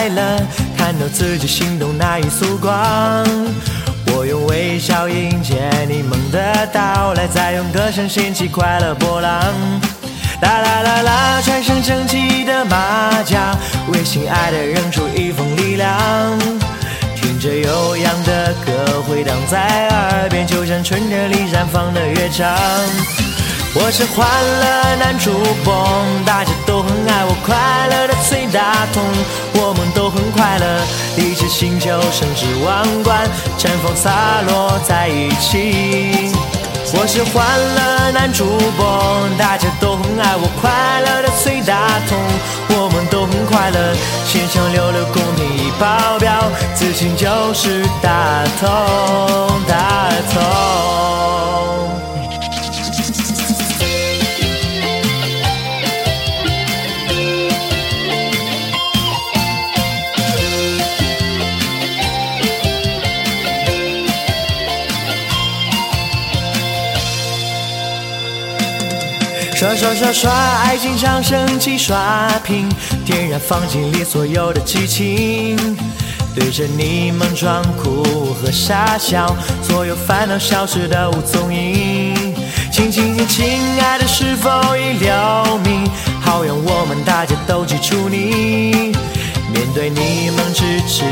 快乐，看到自己心动那一束光，我用微笑迎接你们的到来，再用歌声掀起快乐波浪。啦啦啦啦，穿上整齐的马甲，为心爱的人出一份力量。听着悠扬的歌回荡在耳边，就像春天里绽放的乐章。我是欢乐男主播，大家爱我，快乐的最大同，我们都很快乐，一起星球升至王冠，绽放洒落在一起。我是欢乐男主播，大家都很爱我，快乐的最大同，我们都很快乐，线上流流公屏一爆表，自信就是大同大同。刷刷刷刷，爱情上升起刷屏，点燃房间里所有的激情。对着你们装酷和傻笑，所有烦恼消失的无踪影。亲亲亲，亲爱的，是否已留名？好让我们大家都记住你。面对你们支持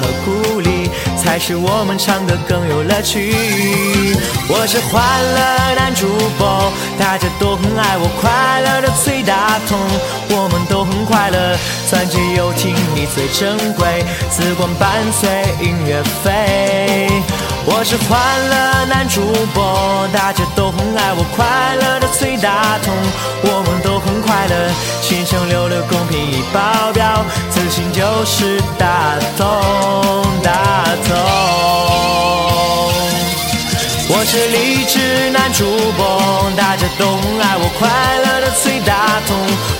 和鼓励，才是我们唱歌更有乐趣。我是欢乐男主播，大家都很爱我，快乐的最大同，我们都很快乐，钻戒又听你最珍贵，紫光伴随音乐飞。我是欢乐男主播，大家都很爱我，快乐的崔大同，我们都很快乐，线上流流公平已爆表，自信就是大同大同。我是励志男主播，大家都很爱我，快乐的崔大同，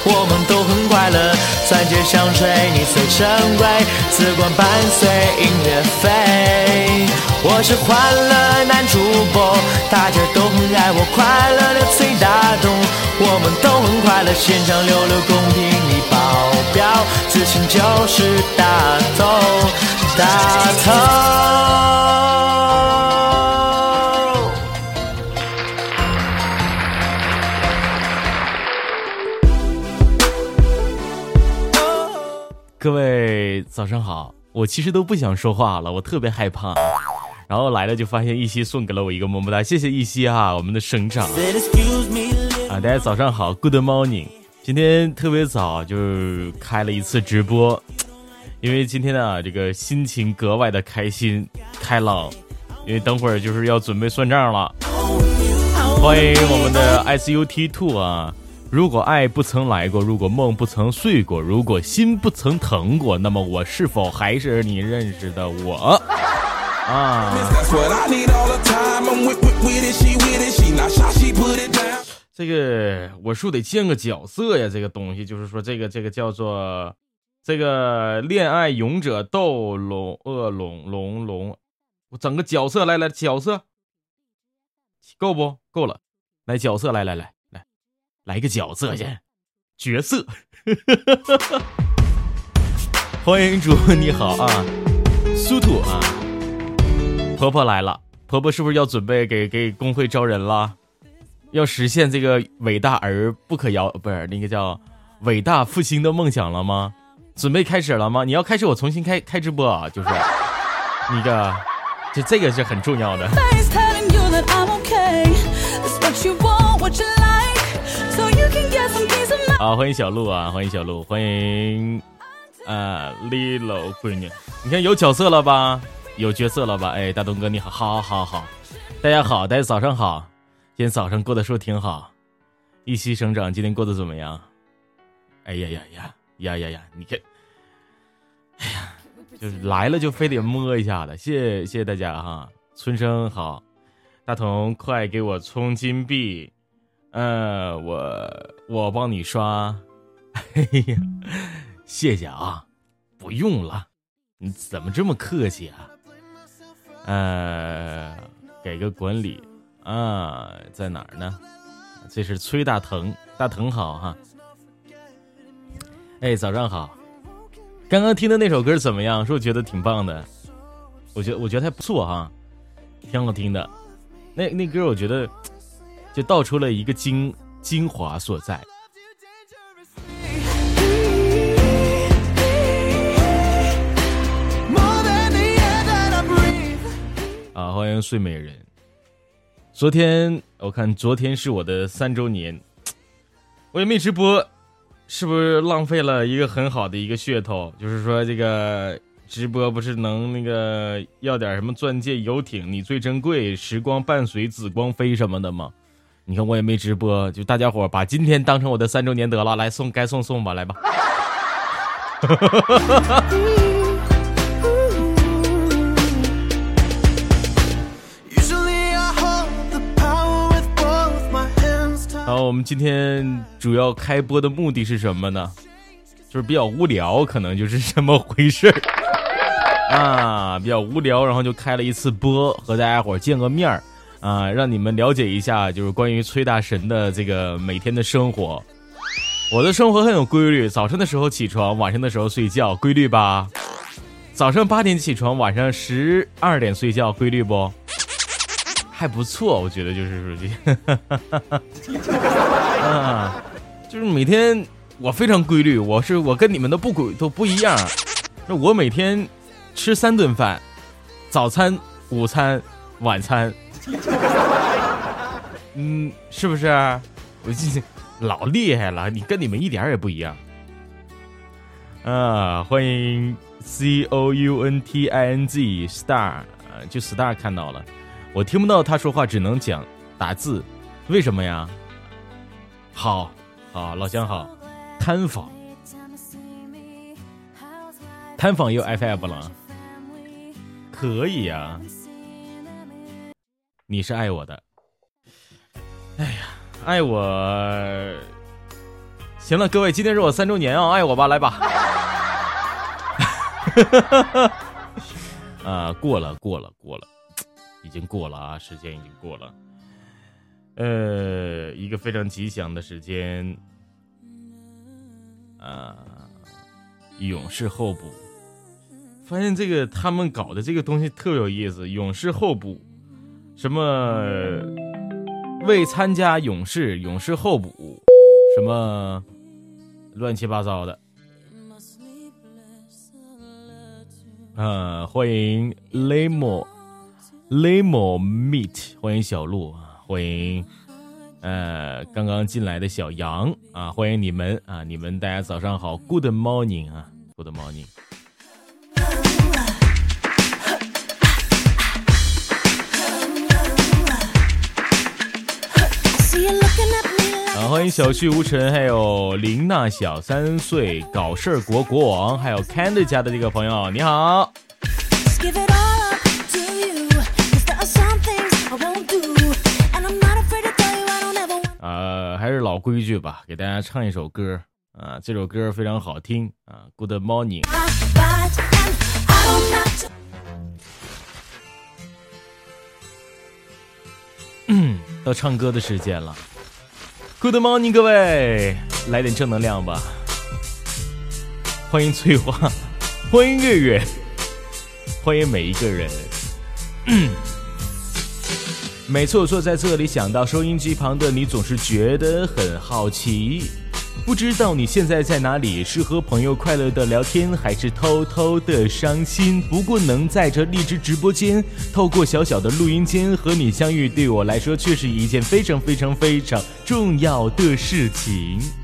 我们都很快乐，钻戒香水你最珍贵，紫光伴随音乐飞。我是欢乐男主播，大家都很爱我，快乐的崔大同，我们都很快乐，现场流流公屏你爆表，自信就是大头大头。各位早上好，我其实都不想说话了，我特别害怕。然后来了就发现一夕送给了我一个么么哒，谢谢一夕啊，我们的省长啊，大家早上好，Good morning。今天特别早就开了一次直播，因为今天呢这个心情格外的开心开朗，因为等会儿就是要准备算账了。欢迎我们的 SUT Two 啊。如果爱不曾来过，如果梦不曾碎过，如果心不曾疼过，那么我是否还是你认识的我？啊！这个我说得建个角色呀，这个东西就是说，这个这个叫做这个恋爱勇者斗龙恶龙龙龙，我整个角色来来角色够不够了？来角色来来来。来个角色去，角色，欢迎主你好啊，苏兔啊，婆婆来了，婆婆是不是要准备给给工会招人了？要实现这个伟大而不可遥不是那个叫伟大复兴的梦想了吗？准备开始了吗？你要开始，我重新开开直播啊，就是那个，就这个是很重要的。好，欢迎小鹿啊，欢迎小鹿，欢迎啊，Lilo 闺女，你看有角色了吧？有角色了吧？哎，大东哥你好，好，好，好，大家好，大家早上好，今天早上过得说挺好。一夕省长今天过得怎么样？哎呀呀呀呀呀呀！你看，哎呀，就是来了就非得摸一下的，谢谢谢谢大家哈。春生好，大同快给我充金币。呃，我我帮你刷，嘿嘿，谢谢啊，不用了，你怎么这么客气啊？呃，给个管理啊，在哪儿呢？这是崔大腾，大腾好哈。哎，早上好，刚刚听的那首歌怎么样？是不是觉得挺棒的？我觉得我觉得还不错哈，挺好听的。那那歌我觉得就道出了一个精精华所在。啊，欢迎睡美人。昨天我看昨天是我的三周年，我也没直播，是不是浪费了一个很好的一个噱头？就是说这个。直播不是能那个要点什么钻戒、游艇？你最珍贵，时光伴随紫光飞什么的吗？你看我也没直播，就大家伙把今天当成我的三周年得了，来送该送送吧，来吧。好，我们今天主要开播的目的是什么呢？就是比较无聊，可能就是这么回事儿。啊，比较无聊，然后就开了一次播，和大家伙见个面儿，啊，让你们了解一下，就是关于崔大神的这个每天的生活。我的生活很有规律，早上的时候起床，晚上的时候睡觉，规律吧？早上八点起床，晚上十二点睡觉，规律不？还不错，我觉得就是属于，啊，就是每天我非常规律，我是我跟你们的不规都不一样，那我每天。吃三顿饭，早餐、午餐、晚餐，嗯，是不是？我这老厉害了，你跟你们一点也不一样。啊，欢迎 C O U N T I N G Star，就 Star 看到了，我听不到他说话，只能讲打字，为什么呀？好，好，老乡好，探访，探访又 FF 了。可以呀，你是爱我的。哎呀，爱我。行了，各位，今天是我三周年啊，爱我吧，来吧。啊，过了，过了，过了，已经过了啊，时间已经过了。呃，一个非常吉祥的时间。啊，勇士候补。发现这个他们搞的这个东西特别有意思，勇士候补，什么未参加勇士，勇士候补，什么乱七八糟的。啊，欢迎 Lemo Lemo Meet，欢迎小鹿，欢迎呃刚刚进来的小杨啊，欢迎你们啊，你们大家早上好，Good morning 啊，Good morning。欢迎小旭无尘，还有林娜小三岁搞事儿国国王，还有 Candy 家的这个朋友，你好。呃，还是老规矩吧，给大家唱一首歌啊，这首歌非常好听啊，Good morning。嗯，到唱歌的时间了。Good morning，各位，来点正能量吧！欢迎翠花，欢迎月月，欢迎每一个人。每次我坐在这里，想到收音机旁的你，总是觉得很好奇。不知道你现在在哪里？是和朋友快乐的聊天，还是偷偷的伤心？不过能在这荔枝直播间，透过小小的录音间和你相遇，对我来说却是一件非常非常非常重要的事情。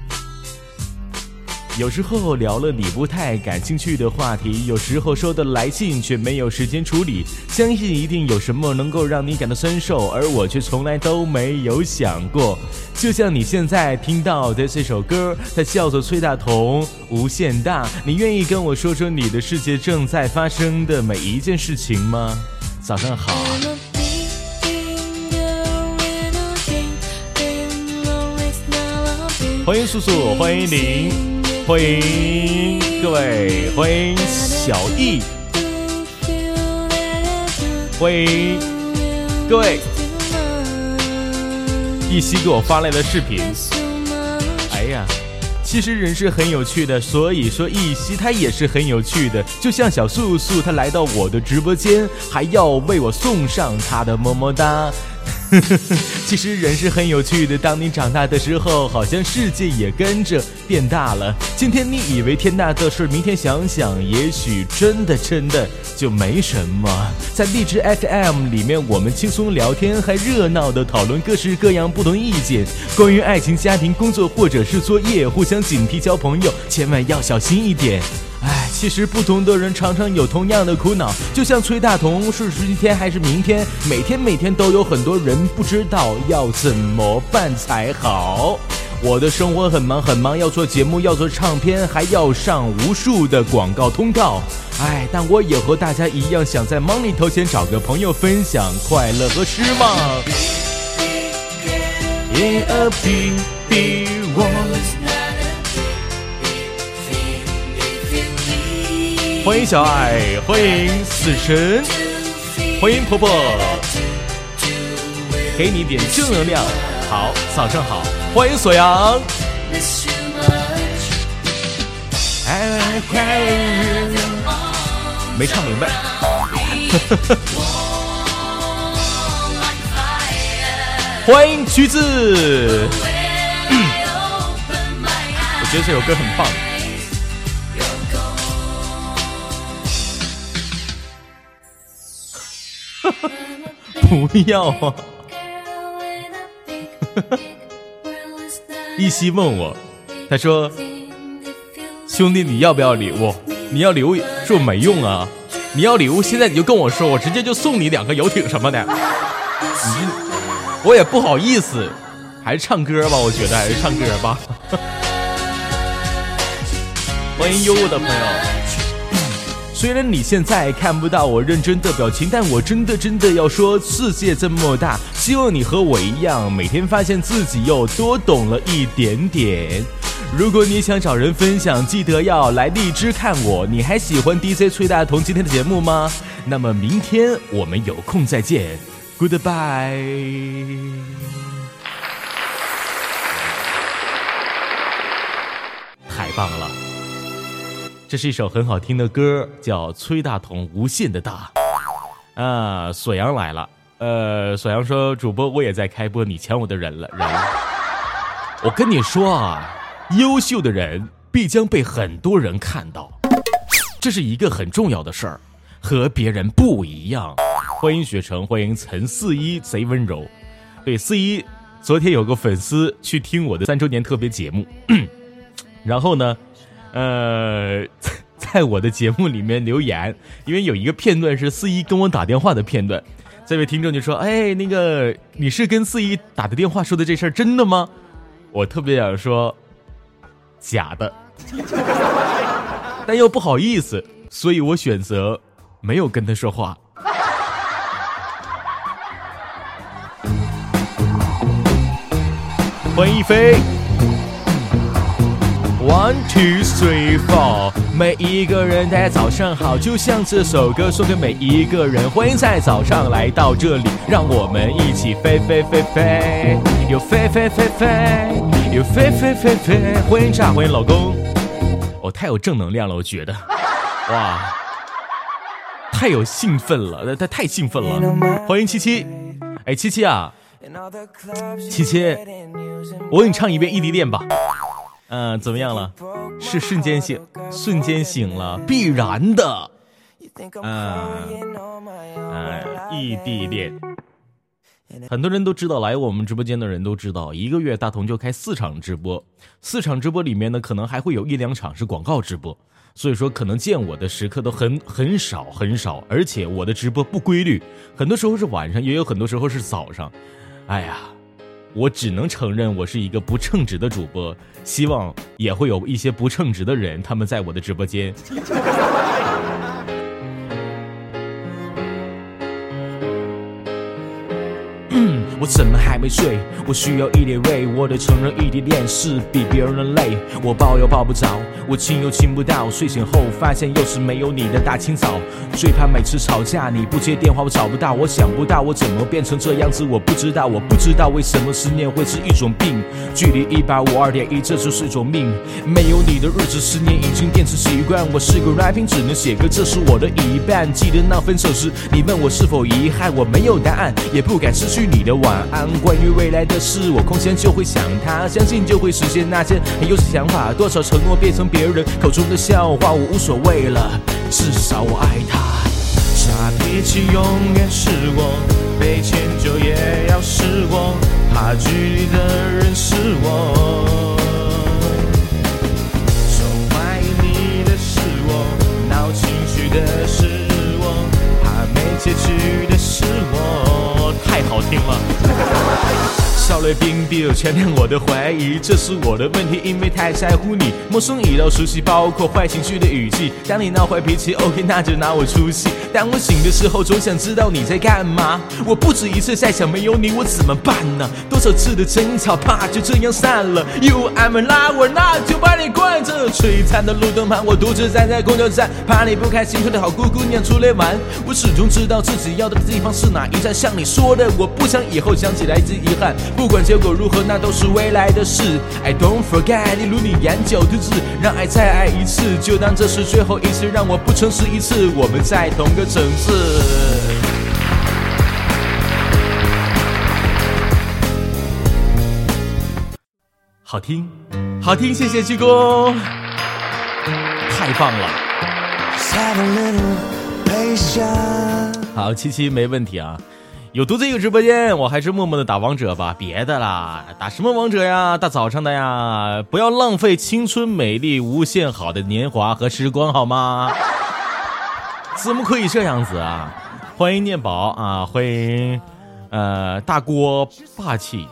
有时候聊了你不太感兴趣的话题，有时候收的来信却没有时间处理。相信一定有什么能够让你感到酸受，而我却从来都没有想过。就像你现在听到的这首歌，它叫做崔大同《无限大》。你愿意跟我说说你的世界正在发生的每一件事情吗？早上好，欢迎素素，欢迎您。欢迎各位，欢迎小易，欢迎各位。一夕给我发来的视频，哎呀，其实人是很有趣的，所以说一夕他也是很有趣的，就像小素素，她来到我的直播间，还要为我送上她的么么哒。其实人是很有趣的。当你长大的时候，好像世界也跟着变大了。今天你以为天大的事，明天想想，也许真的真的就没什么。在荔枝 FM 里面，我们轻松聊天，还热闹的讨论各式各样不同意见，关于爱情、家庭、工作或者是作业，互相警惕交朋友，千万要小心一点。其实不同的人常常有同样的苦恼，就像崔大同，是今天还是明天？每天每天都有很多人不知道要怎么办才好。我的生活很忙很忙，要做节目，要做唱片，还要上无数的广告通告。唉，但我也和大家一样，想在忙里头先找个朋友分享快乐和失望。欢迎小爱，欢迎死神，欢迎婆婆，给你点正能量。好，早上好，欢迎锁阳。没唱明白。欢迎橘子。我觉得这首歌很棒。不要啊！一夕问我，他说：“兄弟，你要不要礼物？你要礼物说没用啊！你要礼物，现在你就跟我说，我直接就送你两个游艇什么的。你我也不好意思，还是唱歌吧，我觉得还是唱歌吧。欢迎悠悠的朋友。虽然你现在看不到我认真的表情，但我真的真的要说，世界这么大，希望你和我一样，每天发现自己又多懂了一点点。如果你想找人分享，记得要来荔枝看我。你还喜欢 DJ 崔大同今天的节目吗？那么明天我们有空再见，Goodbye。这是一首很好听的歌，叫崔大同《无限的大》啊。锁阳来了，呃，锁阳说：“主播，我也在开播，你抢我的人了。”人，我跟你说啊，优秀的人必将被很多人看到，这是一个很重要的事儿，和别人不一样。欢迎雪城，欢迎陈四一，贼温柔。对，四一，昨天有个粉丝去听我的三周年特别节目，然后呢？呃，在我的节目里面留言，因为有一个片段是四一跟我打电话的片段，这位听众就说：“哎，那个你是跟四一打的电话说的这事儿真的吗？”我特别想说假的，但又不好意思，所以我选择没有跟他说话。欢迎一飞。One two three four，每一个人大家早上好，就像这首歌送给每一个人，欢迎在早上来到这里，让我们一起飞飞飞飞，又飞飞飞飞，又飞飞飞飞，欢迎炸，欢迎老公，哦，太有正能量了，我觉得，哇，太有兴奋了，那他太兴奋了，欢迎七七，哎，七七啊，七七，我给你唱一遍异地恋吧。嗯，怎么样了？是瞬间醒，瞬间醒了，必然的。嗯，嗯，异地恋，很多人都知道，来我们直播间的人都知道，一个月大同就开四场直播，四场直播里面呢，可能还会有一两场是广告直播，所以说可能见我的时刻都很很少很少，而且我的直播不规律，很多时候是晚上，也有很多时候是早上。哎呀。我只能承认我是一个不称职的主播，希望也会有一些不称职的人，他们在我的直播间。嗯我怎么还没睡？我需要一点味，我得承认异地恋是比别人的累。我抱又抱不着，我亲又亲不到，睡醒后发现又是没有你的大清早。最怕每次吵架你不接电话，我找不到，我想不到我怎么变成这样子，我不知道，我不知道为什么思念会是一种病。距离一百五二点一，这就是一种命。没有你的日子，思念已经变成习惯。我是个 rapping，只能写歌，这是我的一半。记得那分手时，你问我是否遗憾，我没有答案，也不敢失去你的晚安。关于未来的事，我空闲就会想他，相信就会实现那些很幼稚想法。多少承诺变成别人口中的笑话，我无所谓了，至少我爱他。傻脾气永远是我，被迁就也要是我，怕距离的人是我。说怀疑你的是我，闹情绪的是我，怕没结局的是我。太好听了。少了冰冰，全面我的怀疑，这是我的问题，因为太在乎你。陌生已到熟悉，包括坏情绪的语气。当你闹坏脾气，OK，那就拿我出气。当我醒的时候，总想知道你在干嘛。我不止一次在想，没有你我怎么办呢？多少次的争吵，怕就这样散了。You I'm a lover，那就把你惯着。璀璨的路灯旁，我独自站在公交站，怕你不开心，说的好姑姑娘出来玩。我始终知道自己要的地方是哪一站。像你说的，我不想以后想起来是遗憾。不管结果如何，那都是未来的事。I don't forget，例如你眼角的痣，让爱再爱一次，就当这是最后一次，让我不诚实一次。我们在同个城市。好听，好听，谢谢鞠躬，太棒了。好，七七没问题啊。有独自一个直播间，我还是默默的打王者吧，别的啦，打什么王者呀？大早上的呀，不要浪费青春美丽无限好的年华和时光好吗？怎么可以这样子啊？欢迎念宝啊，欢迎呃大锅霸气。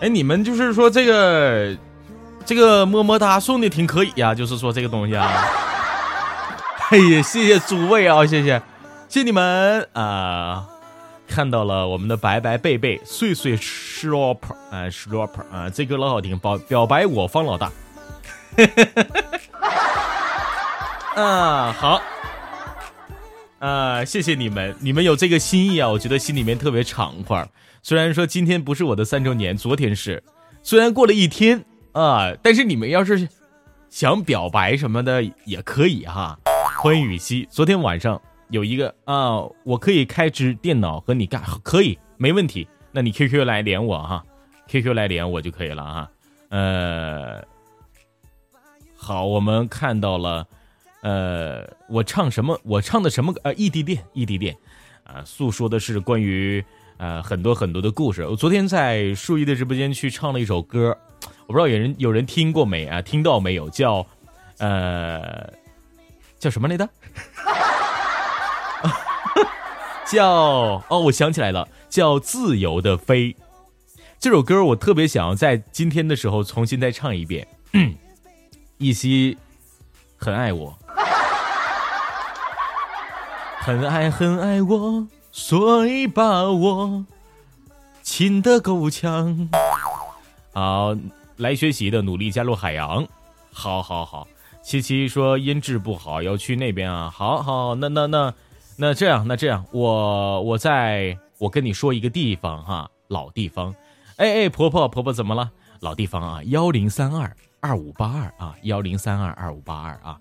哎，你们就是说这个这个么么哒送的挺可以呀，就是说这个东西啊。哎呀，谢谢诸位啊，谢谢，谢谢你们啊。看到了我们的白白贝贝碎碎 shrop 啊 shrop 啊，这歌老好听，表表白我方老大。啊好，啊谢谢你们，你们有这个心意啊，我觉得心里面特别畅快。虽然说今天不是我的三周年，昨天是，虽然过了一天啊，但是你们要是想表白什么的也可以哈。欢迎雨熙，昨天晚上。有一个啊，我可以开支电脑和你干，可以没问题。那你 QQ 来连我哈，QQ 来连我就可以了哈。呃，好，我们看到了，呃，我唱什么？我唱的什么？呃，异地恋，异地恋，啊，诉说的是关于呃很多很多的故事。我昨天在树一的直播间去唱了一首歌，我不知道有人有人听过没啊？听到没有？叫呃叫什么来着？叫哦，我想起来了，叫《自由的飞》这首歌，我特别想要在今天的时候重新再唱一遍。一夕很爱我，很爱很爱我，所以把我亲得够呛。好，来学习的努力加入海洋。好好好，七七说音质不好，要去那边啊。好好，那那那。那那这样，那这样，我我在我跟你说一个地方哈，老地方，哎哎，婆婆婆婆怎么了？老地方啊，幺零三二二五八二啊，幺零三二二五八二啊，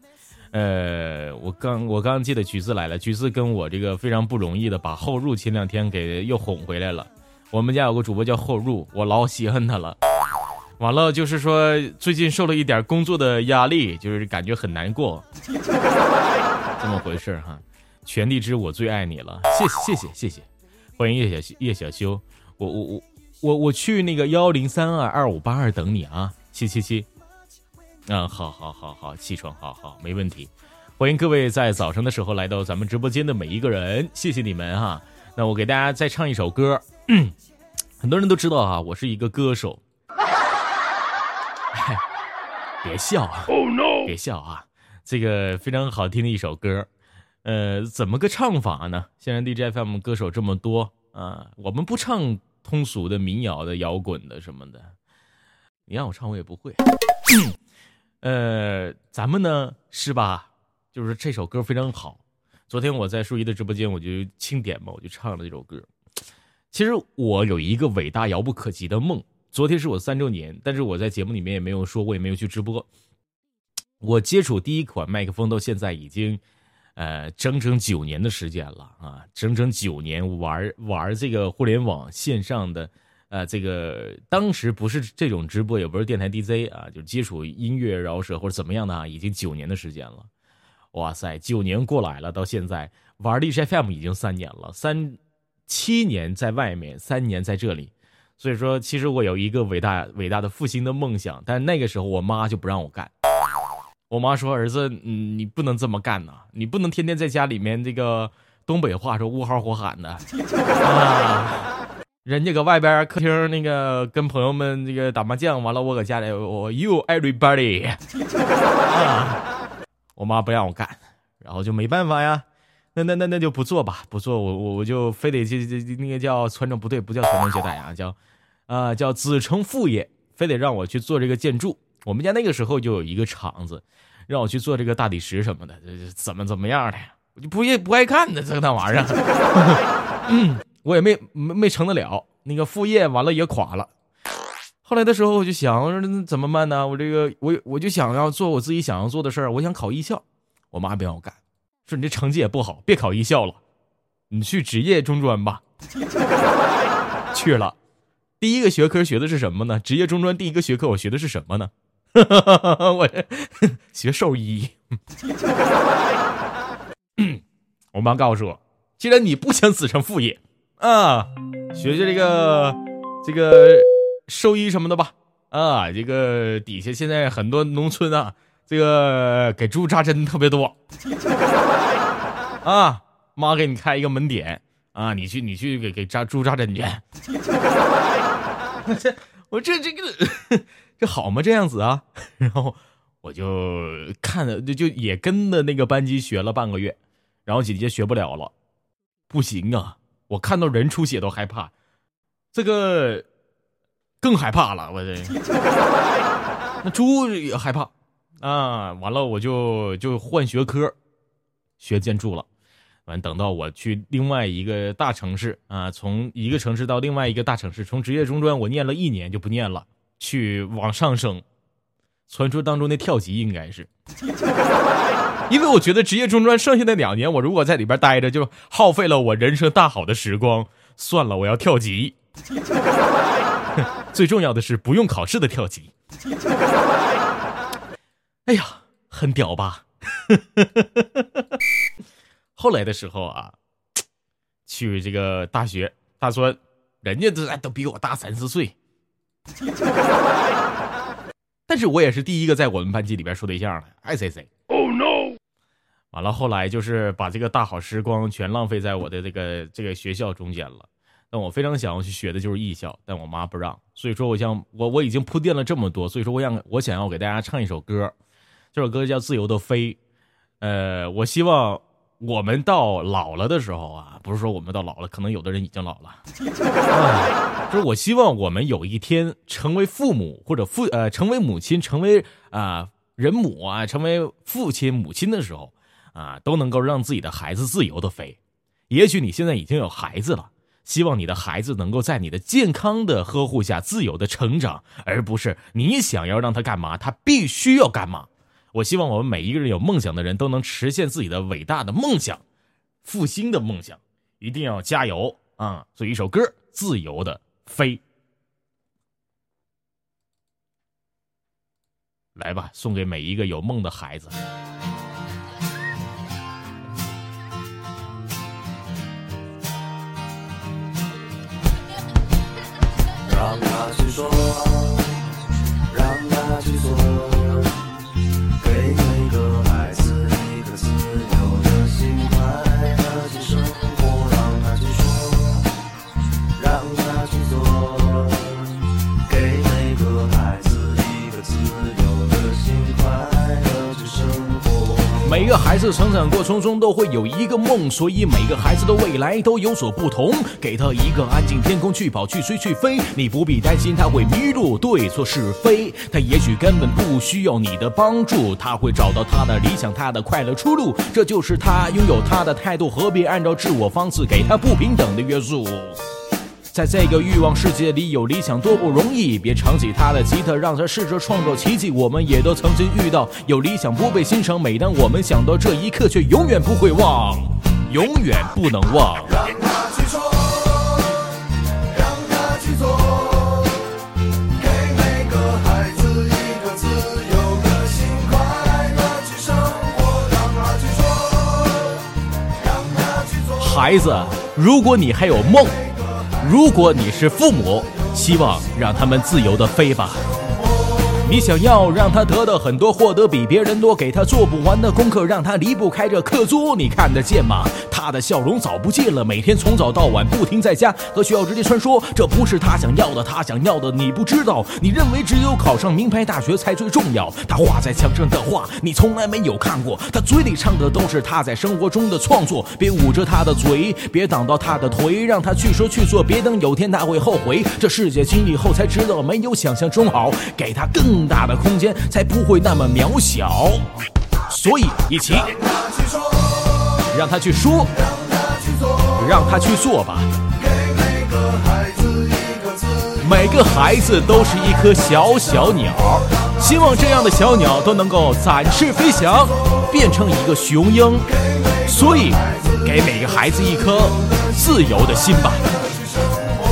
呃，我刚我刚记得橘子来了，橘子跟我这个非常不容易的把后入前两天给又哄回来了。我们家有个主播叫后入，我老喜欢他了。完了就是说最近受了一点工作的压力，就是感觉很难过，这么回事哈。全地之我最爱你了，谢谢谢谢谢谢，欢迎叶小叶小修，我我我我我去那个幺零三二二五八二等你啊，七七七，嗯，好好好好，起床，好好没问题，欢迎各位在早上的时候来到咱们直播间的每一个人，谢谢你们哈。那我给大家再唱一首歌，很多人都知道啊，我是一个歌手，别笑啊，别笑啊，这个非常好听的一首歌。呃，怎么个唱法呢？现在 DJFM 歌手这么多啊，我们不唱通俗的民谣的、摇滚的什么的。你让我唱，我也不会。呃，咱们呢是吧？就是这首歌非常好。昨天我在舒怡的直播间，我就清点嘛，我就唱了这首歌。其实我有一个伟大遥不可及的梦。昨天是我三周年，但是我在节目里面也没有说，我也没有去直播。我接触第一款麦克风到现在已经，呃，整整九年的时间了啊！整整九年玩玩这个互联网线上的，呃，这个当时不是这种直播，也不是电台 DJ 啊，就接触音乐饶舌或者怎么样的啊，已经九年的时间了。哇塞，九年过来了，到现在玩荔枝 FM 已经三年了，三七年在外面，三年在这里。所以说，其实我有一个伟大伟大的复兴的梦想，但那个时候我妈就不让我干。我妈说：“儿子，嗯，你不能这么干呐，你不能天天在家里面这个东北话说呜嚎火喊的啊。人家搁外边客厅那个跟朋友们这个打麻将，完了我搁家里我 you everybody 啊，我妈不让我干，然后就没办法呀。那那那那就不做吧，不做我我我就非得这这那个叫传承不对，不叫传宗接代啊，叫。”啊，叫子承父业，非得让我去做这个建筑。我们家那个时候就有一个厂子，让我去做这个大理石什么的，怎么怎么样的，我就不也不爱干呢，这个那玩意儿。嗯，我也没没没成得了，那个副业完了也垮了。后来的时候我就想，怎么办呢？我这个我我就想要做我自己想要做的事儿，我想考艺校。我妈不让我干，说你这成绩也不好，别考艺校了，你去职业中专吧。去了。第一个学科学的是什么呢？职业中专第一个学科我学的是什么呢？我学兽医。我妈告诉我，既然你不想子承父业啊，学学这个这个兽医什么的吧。啊，这个底下现在很多农村啊，这个给猪扎针特别多。啊，妈给你开一个门点啊，你去你去给给扎猪扎针去。这我这这个这好吗？这样子啊，然后我就看着就就也跟着那个班级学了半个月，然后姐姐学不了了，不行啊！我看到人出血都害怕，这个更害怕了。我这 那猪也害怕啊！完了我就就换学科，学建筑了。完，等到我去另外一个大城市啊，从一个城市到另外一个大城市，从职业中专我念了一年就不念了，去往上升。传说当中的跳级应该是，因为我觉得职业中专剩下的两年，我如果在里边待着，就耗费了我人生大好的时光。算了，我要跳级。最重要的是不用考试的跳级。哎呀，很屌吧？后来的时候啊，去这个大学大专，人家都都比我大三四岁，但是我也是第一个在我们班级里边处对象的，爱谁谁。Oh no！完了，后来就是把这个大好时光全浪费在我的这个这个学校中间了。但我非常想要去学的就是艺校，但我妈不让。所以说，我想我我已经铺垫了这么多，所以说我想我想要给大家唱一首歌，这首歌叫《自由的飞》。呃，我希望。我们到老了的时候啊，不是说我们到老了，可能有的人已经老了。啊 就是我希望我们有一天成为父母或者父呃成为母亲，成为啊人母啊，成为父亲母亲的时候啊，都能够让自己的孩子自由的飞。也许你现在已经有孩子了，希望你的孩子能够在你的健康的呵护下自由的成长，而不是你想要让他干嘛，他必须要干嘛。我希望我们每一个人有梦想的人都能实现自己的伟大的梦想，复兴的梦想，一定要加油啊！做一首歌，《自由的飞》，来吧，送给每一个有梦的孩子。让他去说，个孩子子成长过程中都会有一个梦，所以每个孩子的未来都有所不同。给他一个安静天空去跑去追去飞，你不必担心他会迷路对错是非。他也许根本不需要你的帮助，他会找到他的理想，他的快乐出路。这就是他拥有他的态度，何必按照自我方式给他不平等的约束？在这个欲望世界里，有理想多不容易。别唱起他的吉他，让他试着创造奇迹。我们也都曾经遇到有理想不被欣赏。每当我们想到这一刻，却永远不会忘，永远不能忘。让他去说，让他去做，给每个孩子一个自由的心，快乐去生活。让他去说，让他去做。孩子，如果你还有梦，如果你是父母，希望让他们自由的飞吧。你想要让他得到很多，获得比别人多，给他做不完的功课，让他离不开这课桌，你看得见吗？他的笑容早不见了，每天从早到晚不停在家和学校之间穿梭，这不是他想要的，他想要的你不知道。你认为只有考上名牌大学才最重要，他画在墙上的画你从来没有看过，他嘴里唱的都是他在生活中的创作。别捂着他的嘴，别挡到他的腿，让他去说去做，别等有天他会后悔。这世界经历后才知道，没有想象中好，给他更大的空间，才不会那么渺小。所以一起，让他去说，让他去做，吧。每个孩子都是一颗小小鸟，希望这样的小鸟都能够展翅飞翔，变成一个雄鹰。所以，给每个孩子一颗自由的心吧。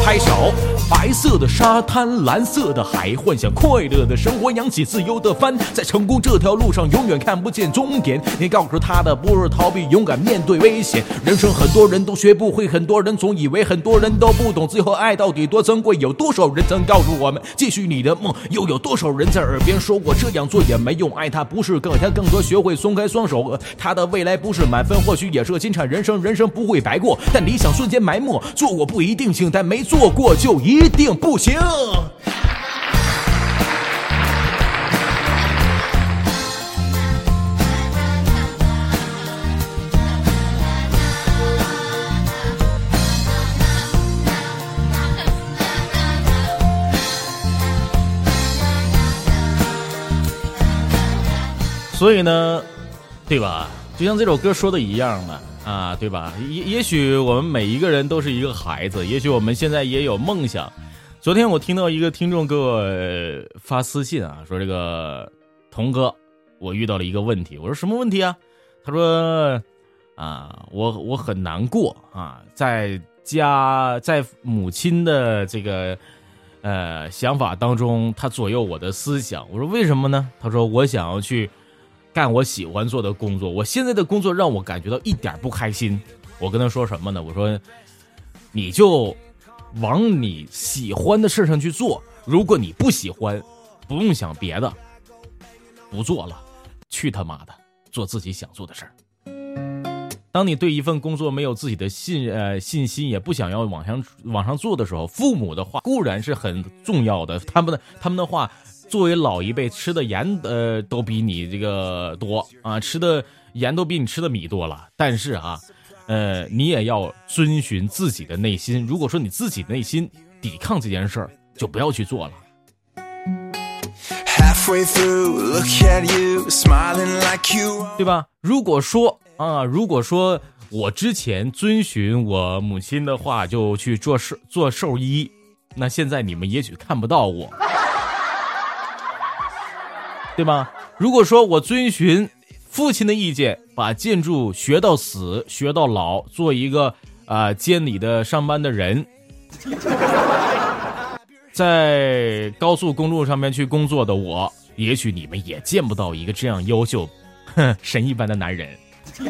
拍手。白色的沙滩，蓝色的海，幻想快乐的生活，扬起自由的帆，在成功这条路上永远看不见终点。你告诉他的不是逃避，勇敢面对危险。人生很多人都学不会，很多人总以为很多人都不懂，最后爱到底多珍贵？有多少人曾告诉我们继续你的梦？又有多少人在耳边说过这样做也没用？爱他不是更他更多，学会松开双手。他的未来不是满分，或许也是个金产人生，人生不会白过，但理想瞬间埋没。做过不一定行，但没做过就一一定不行。所以呢，对吧？就像这首歌说的一样的啊，对吧？也也许我们每一个人都是一个孩子，也许我们现在也有梦想。昨天我听到一个听众给我发私信啊，说这个童哥，我遇到了一个问题。我说什么问题啊？他说啊，我我很难过啊，在家在母亲的这个呃想法当中，他左右我的思想。我说为什么呢？他说我想要去。干我喜欢做的工作，我现在的工作让我感觉到一点不开心。我跟他说什么呢？我说，你就往你喜欢的事上去做。如果你不喜欢，不用想别的，不做了，去他妈的，做自己想做的事儿。当你对一份工作没有自己的信呃信心，也不想要往上往上做的时候，父母的话固然是很重要的，他们的他们的话。作为老一辈，吃的盐呃都比你这个多啊，吃的盐都比你吃的米多了。但是啊，呃，你也要遵循自己的内心。如果说你自己内心抵抗这件事儿，就不要去做了，对吧？如果说啊，如果说我之前遵循我母亲的话，就去做兽做兽医，那现在你们也许看不到我。对吧？如果说我遵循父亲的意见，把建筑学到死、学到老，做一个啊监理的上班的人，在高速公路上面去工作的我，也许你们也见不到一个这样优秀、哼 神一般的男人。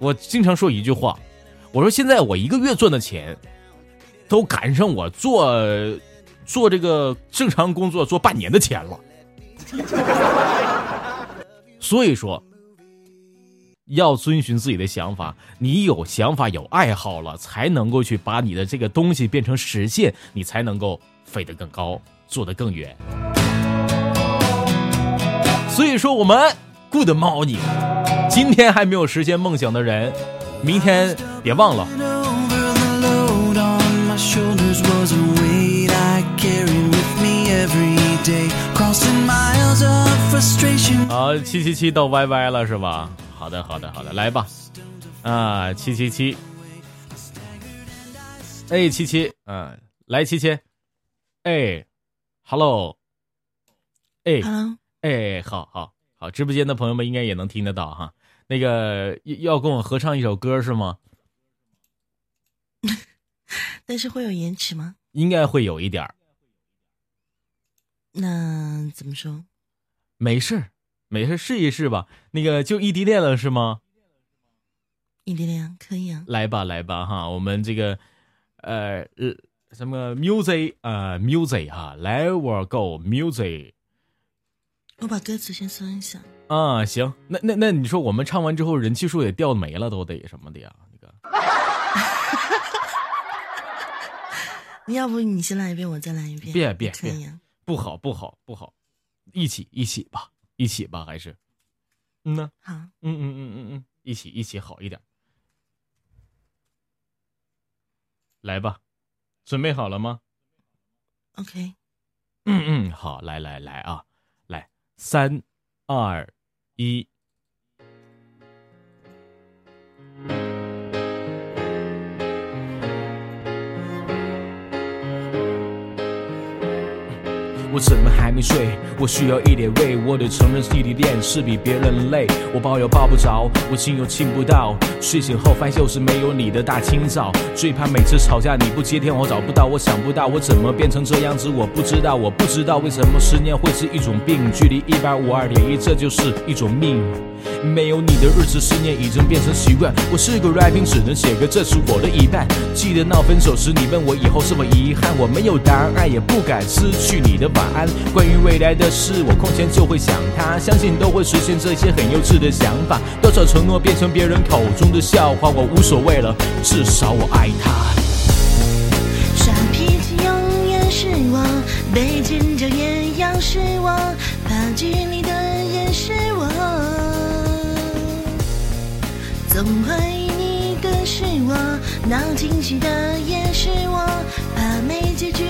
我经常说一句话，我说现在我一个月赚的钱，都赶上我做。做这个正常工作做半年的钱了，所以说要遵循自己的想法。你有想法有爱好了，才能够去把你的这个东西变成实现，你才能够飞得更高，做得更远。所以说，我们 Good morning，今天还没有实现梦想的人，明天别忘了。好，七七七到 YY 了是吧？好的，好的，好的，来吧。啊，七七七，哎，七七，嗯，来七七，哎，Hello，哎，Hello，哎，好好好，直播间的朋友们应该也能听得到哈。那个要要跟我合唱一首歌是吗？但是会有延迟吗？应该会有一点儿，那怎么说？没事儿没事儿试一试吧。那个就异地恋了是吗？异地恋可以啊。来吧，来吧，哈，我们这个，呃，呃什么 music 啊、music 哈，Let we go music 我把歌词先搜一下。啊，行，那那那你说我们唱完之后人气数也掉没了，都得什么的呀？那个 要不你先来一遍，我再来一遍。别别可以啊。不好不好不好，一起一起吧，一起吧，还是，嗯呢，好，嗯嗯嗯嗯嗯，一起一起好一点，来吧，准备好了吗？OK，嗯嗯，好，来来来啊，来，三二一。怎么还没睡？我需要一点胃。我得承认，异地恋是比别人累。我抱又抱不着，我亲又亲不到。睡醒后发现又是没有你的大清早。最怕每次吵架你不接电话，找不到，我想不到我怎么变成这样子，我不知道，我不知道为什么思念会是一种病。距离一百五二点一，这就是一种命。没有你的日子，思念已经变成习惯。我是个 rapping，只能写歌，这是我的一半。记得闹分手时，你问我以后是否遗憾，我没有答案，也不敢失去你的晚安。关于未来的事，我空闲就会想他，相信都会实现这些很幼稚的想法。多少承诺变成别人口中的笑话，我无所谓了，至少我爱他。耍脾气永远是我，被迁就也要是我，怕距离总怀疑你的是我，闹情绪的也是我，怕没结局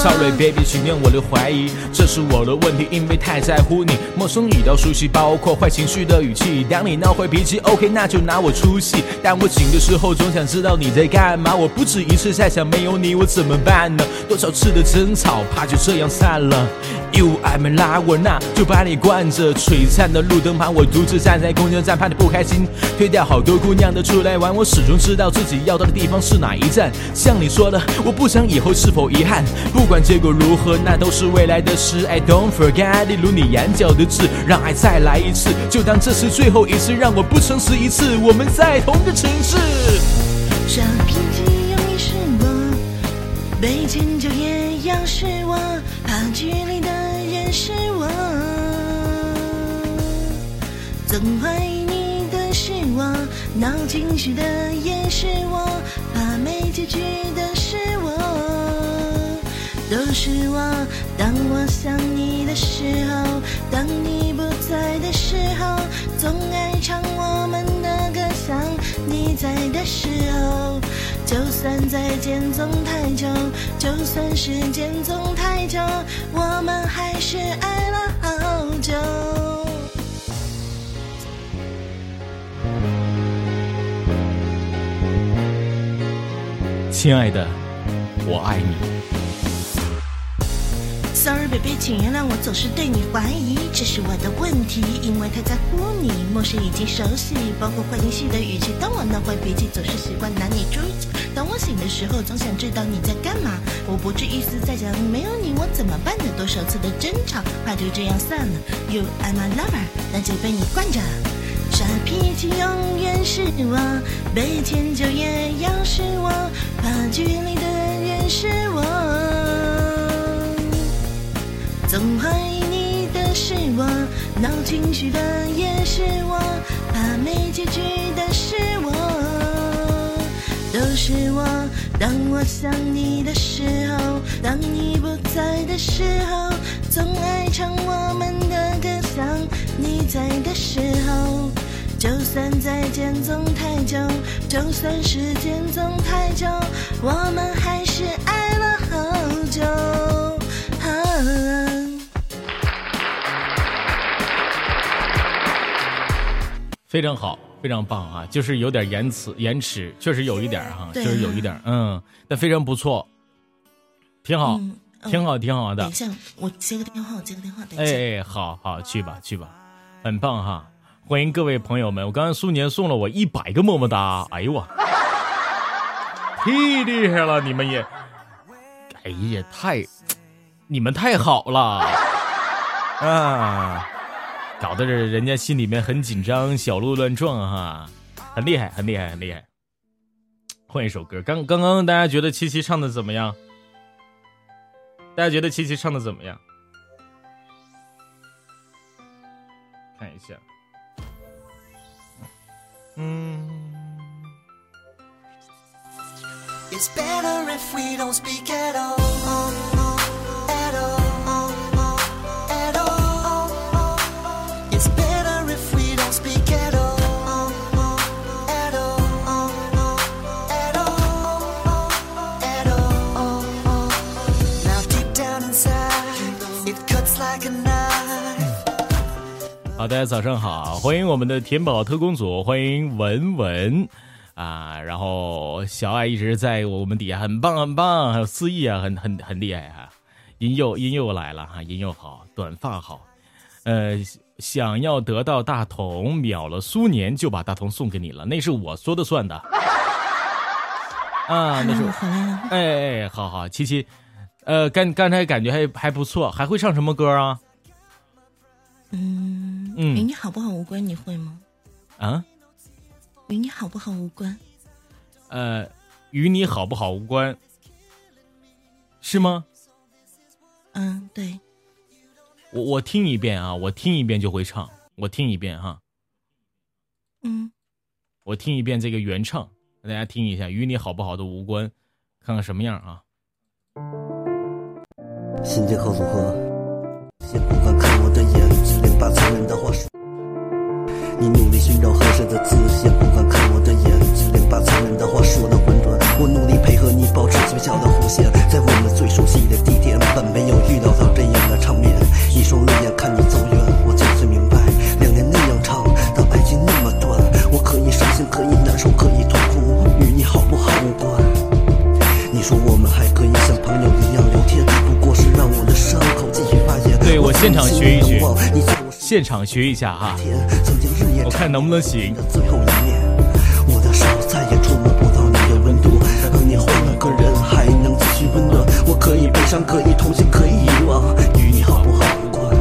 Sorry baby，请原我的怀疑，这是我的问题，因为太在乎你。陌生已到熟悉，包括坏情绪的语气。当你闹坏脾气，OK，那就拿我出气。但我醒的时候，总想知道你在干嘛。我不止一次在想，没有你我怎么办呢？多少次的争吵，怕就这样散了。You 暧昧拉我，那就把你惯着。璀璨的路灯旁，我独自站在公交站，怕你不开心。推掉好多姑娘的出来玩，我始终知道自己要到的地方是哪一站。像你说的，我不想以后是否遗憾，不管结果如何，那都是未来的事。I don't forget，例如你眼角的痣，让爱再来一次，就当这是最后一次，让我不诚实一次。我们在同个城市。耍脾气永远是我，被迁就也要是我，怕距离的也是我，总怀疑你的是我，闹情绪的也是我，怕没结局的，是我。当我想你的时候，当你不在的时候，总爱唱我们的歌，想你在的时候。就算再见总太久，就算时间总太久，我们还是爱了好久。亲爱的，我爱你。Sorry baby，请原谅我总是对你怀疑，这是我的问题，因为太在乎你，陌生已经熟悉，包括坏情绪的语气。当我闹坏脾气，总是习惯拿你出气。当我醒的时候，总想知道你在干嘛。我不止一次在讲，没有你我怎么办的？多少次的争吵，怕就这样散了。You are my lover，那就被你惯着。耍脾气永远是我，被迁就也要是我，怕距离的人是我。总怀疑你的是我，闹情绪的也是我，怕没结局的是我，都是我。当我想你的时候，当你不在的时候，总爱唱我们的歌想。你在的时候，就算再见总太久，就算时间总太久，我们还是爱非常好，非常棒啊！就是有点延迟，延迟确实有一点哈，确实有一点，嗯，但非常不错，挺好，嗯哦挺好，挺好的等一。下，我接个电话，我接个电话，等一下。哎哎，好好去吧去吧，很棒哈！欢迎各位朋友们，我刚刚苏年送了我一百个么么哒，哎呦我，太厉害了，你们也，哎呀太，你们太好了 啊！搞得人人家心里面很紧张，小鹿乱撞哈，很厉害，很厉害，很厉害。换一首歌，刚刚刚大家觉得七七唱的怎么样？大家觉得七七唱的怎么样？看一下，嗯，It's better if we don't speak at all. 好，大家早上好，欢迎我们的甜宝特工组，欢迎文文。啊，然后小爱一直在我们底下很棒很棒，还有思义啊，很很很厉害哈、音佑音佑来了哈、音佑好，短发好，呃，想要得到大同，秒了苏年就把大同送给你了，那是我说的算的 啊，那是我回来了，哎哎，好好，七七，呃，刚刚才感觉还还不错，还会唱什么歌啊？嗯嗯与你好不好无关，你会吗？啊？与你好不好无关。呃，与你好不好无关，是吗？嗯，对，我我听一遍啊，我听一遍就会唱，我听一遍哈，嗯，我听一遍这个原唱，大家听一下，与你好不好都无关，看看什么样啊？心结合组合，先不敢看我的眼，只能把残忍的话说。你努力寻找合适的字，先不敢看我的眼，只能把残忍的话说的混乱。我努力配合你，保持嘴角的弧线，在我们最熟悉的地点，本没有预料到这样的场面。一双泪眼看你走远，我就最明白，两年那样长，但爱情那么短。我可以伤心，可以难受，可以痛苦，与你好不好无关。你说我们还可以像朋友一样聊天，不过是让我的伤口继续发炎。对我现场学一学现场学一下哈，天，曾经日夜我看能不能行的最后一面，我的手再也触摸不到你的温度，而你换了个人还能继续温暖。我可以悲伤，可以痛心，可以遗忘，与你好不好无关。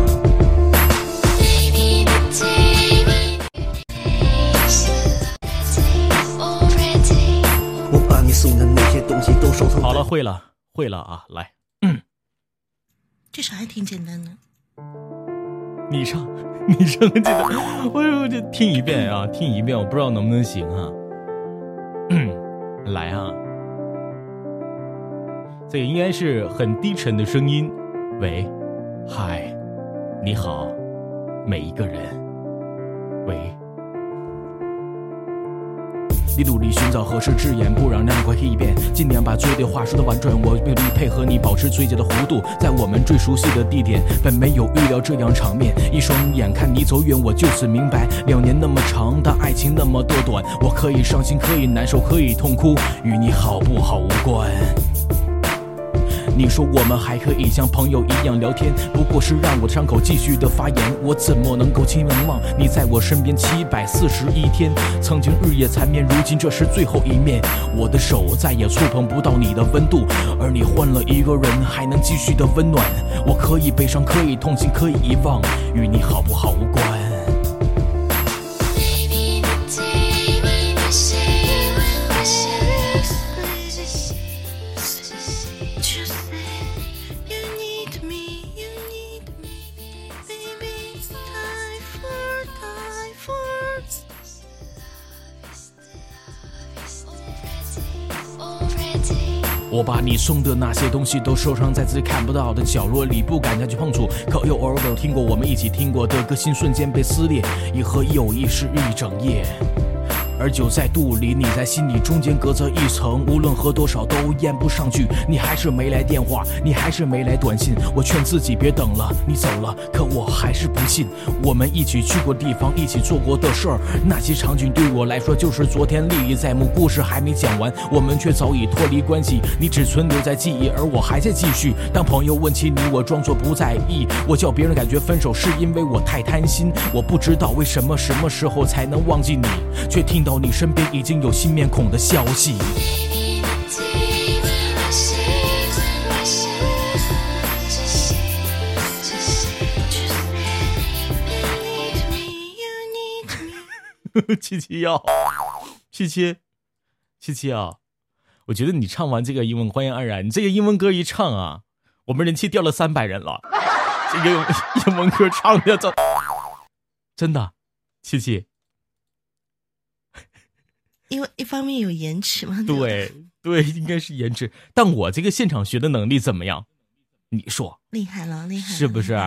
我把你送的那些东西都收藏。好了，，会了，会了啊，来，这首还挺简单的。你唱，你唱这个，我我这听一遍啊，听一遍，我不知道能不能行啊。来啊，这应该是很低沉的声音。喂，嗨，你好，每一个人。喂。你努力寻找合适字眼，不让难过一遍，尽量把最对话说的婉转。我努力配合你，保持嘴角的弧度，在我们最熟悉的地点，本没有预料这样场面。一双眼看你走远，我就此明白，两年那么长，但爱情那么多短。我可以伤心，可以难受，可以痛哭，与你好不好无关。你说我们还可以像朋友一样聊天，不过是让我的伤口继续的发炎。我怎么能够轻易忘你在我身边七百四十一天？曾经日夜缠绵，如今这是最后一面。我的手再也触碰不到你的温度，而你换了一个人，还能继续的温暖。我可以悲伤，可以痛心，可以遗忘，与你好不好无关。我把你送的那些东西都收藏在自己看不到的角落里，不敢再去碰触。可又偶尔听过我们一起听过的歌，心瞬间被撕裂，一和友谊是一整夜。而酒在肚里，你在心里，中间隔着一层，无论喝多少都咽不上去。你还是没来电话，你还是没来短信。我劝自己别等了，你走了，可我还是不信。我们一起去过地方，一起做过的事儿，那些场景对我来说就是昨天历历在目。故事还没讲完，我们却早已脱离关系。你只存留在记忆，而我还在继续。当朋友问起你，我装作不在意。我叫别人感觉分手是因为我太贪心。我不知道为什么什么时候才能忘记你，却听到你身边已经有新面孔的消息。七七幺，七七，七七啊！我觉得你唱完这个英文欢迎安然，你这个英文歌一唱啊，我们人气掉了三百人了。这个英文歌唱的真真的，七七，因为一方面有延迟嘛。对对，应该是延迟。但我这个现场学的能力怎么样？你说厉害了，厉害了，是不是？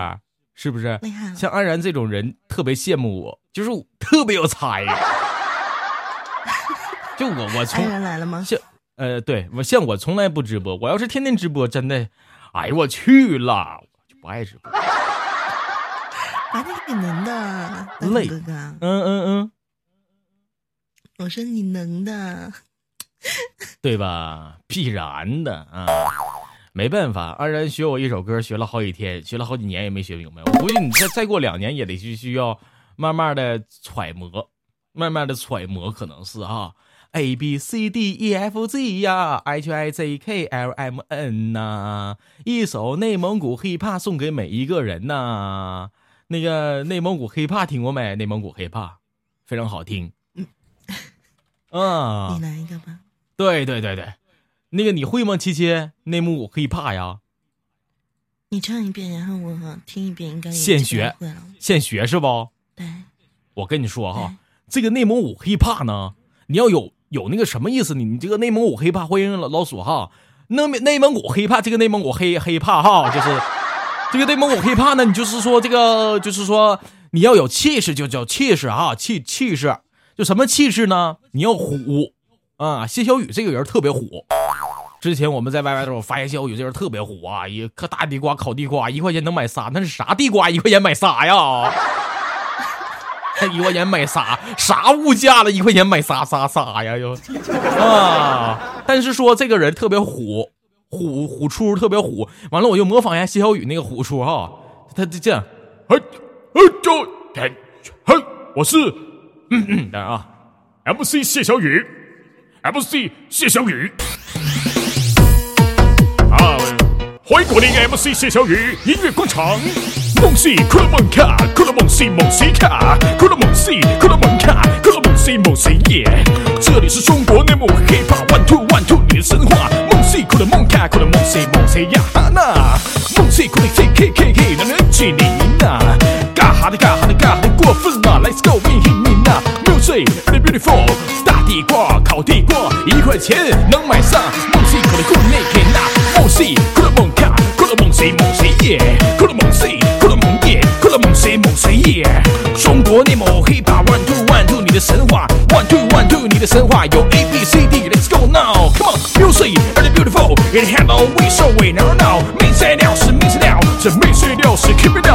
是不是？厉害了像安然这种人特别羡慕我，就是特别有才。就我，我从安然来了吗？像呃，对我像我从来不直播，我要是天天直播，真的，哎呦我去了，我就不爱直播。反正你能的，累哥哥。嗯嗯嗯，我说你能的，对吧？必然的啊，没办法，安然学我一首歌，学了好几天，学了好几年也没学明白。我估计你再再过两年也得需需要慢慢的揣摩，慢慢的揣摩，可能是啊。A B C D E F G 呀，H I J K L M N 呐、一首内蒙古 hiphop 送给每一个人呐、那个内蒙古 hiphop 听过没？内蒙古 hiphop 非常好听。啊，你来一个吧。对对对对，那个你会吗？七七，内蒙古 hiphop 呀，你唱一遍，然后我听一遍，应该也现学。现学是不？对，我跟你说哈，这个内蒙古 hiphop 呢，你要有有那个什么意思呢？你这个内蒙古 hiphop，欢迎老老鼠哈，内内蒙古 hiphop，这个内蒙古黑 hiphop 哈，就是 这个内蒙古 hiphop 呢，你就是说这个，就是说你要有气势，就叫气势哈，气气势，就什么气势呢？你要虎啊，谢小雨这个人特别虎。之前我们在 YY 的时候发现谢小雨这人特别虎啊，一嗑大地瓜烤地瓜，一块钱能买仨，那是啥地瓜？一块钱买仨呀？一块钱买仨，啥物价了？一块钱买仨仨仨呀？又啊！但是说这个人特别虎，虎虎出特别虎。完了，我就模仿一下谢小雨那个虎出哈，他就这样，嘿，嘿，就嘿，嘿，我是，嗯嗯，等啊，MC 谢小雨，MC 谢小雨。啊，欢迎光临 MC 谢小雨音乐广场。梦西库拉蒙卡，库拉蒙西蒙西卡，库拉蒙西库拉蒙卡，库拉蒙西蒙西耶。这里是中国内蒙 hiphop one two one two 你的神话。梦西库拉蒙卡，库拉蒙西蒙西呀哈那。梦西库拉 K K K K 让人气你呐。干哈的干哈的干哈的过分了，Let's go me hit me 呐。Music the beautiful，大地瓜烤地瓜一块钱能买上。梦西库拉库内给那，梦西可乐梦卡，可乐梦西梦西耶，可乐梦西可乐梦耶，可乐梦西梦西耶。中国内蒙 hiphop one two one two 你的神话，one two one two 你的神话有 A B C D，Let's go now，Come on，music the beautiful，it handle we show we now now，没材料是没材料，这没材料是 keep it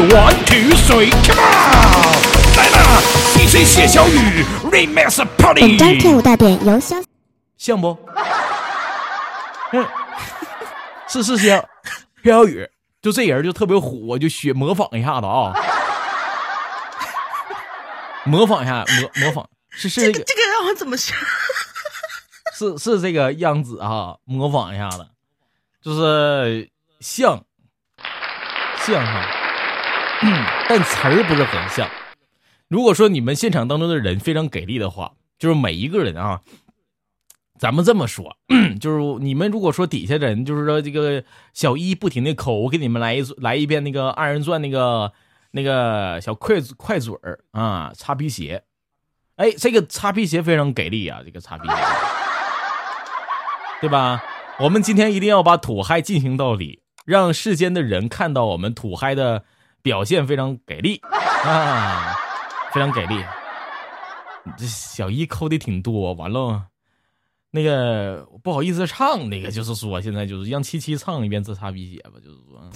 有 one two three，Come on，来啦，DJ 谢小雨 Remix Party，本张跳舞大典由潇像不？嗯，是是像谢小雨，就这人就特别虎，我就学模仿一下子啊，模仿一下，模模仿。是是这个这个。让我怎么说？是是这个样子啊，模仿一下子，就是像像哈，嗯 但词儿不是很像。如果说你们现场当中的人非常给力的话，就是每一个人啊，咱们这么说，就是你们如果说底下的人，就是说这个小一不停的抠，我给你们来一来一遍那个二人转那个那个小快快嘴儿啊，擦皮鞋。哎，这个擦皮鞋非常给力啊，这个擦皮鞋，对吧？我们今天一定要把土嗨进行到底，让世间的人看到我们土嗨的表现非常给力啊，非常给力。这小一抠的挺多，完了，那个不好意思唱，那个就是说，现在就是让七七唱一遍这擦鼻血吧，就是说，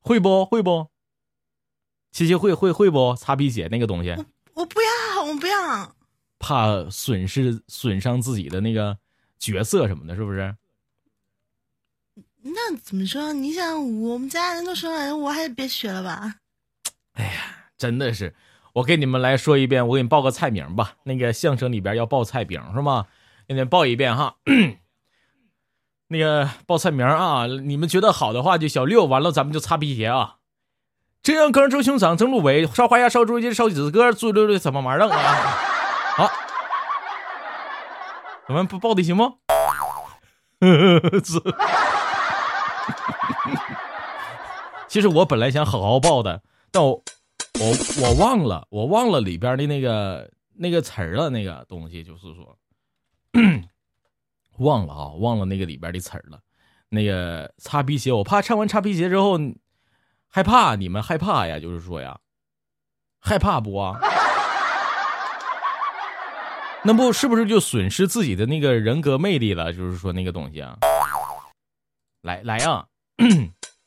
会不会不？七七会会会不擦鼻血那个东西？我不要，我不要。怕损失损伤自己的那个角色什么的，是不是？那怎么说？你想，我们家人都说了，我还是别学了吧。哎呀真的是，我给你们来说一遍，我给你报个菜名吧。那个相声里边要报菜名是吗？给你报一遍哈。那个报菜名啊，你们觉得好的话就小六，完了咱们就擦皮鞋啊。这样根周兄长曾路伟烧花鸭烧猪筋烧几子鸽猪溜溜怎么玩儿啊？好，咱们不报的行吗？其实我本来想好好报的，但我我我忘了，我忘了里边的那个那个词儿了，那个东西就是说，忘了啊，忘了那个里边的词儿了。那个擦皮鞋，我怕唱完擦皮鞋之后害怕，你们害怕呀？就是说呀，害怕不啊？那不是不是就损失自己的那个人格魅力了？就是说那个东西啊，来来啊！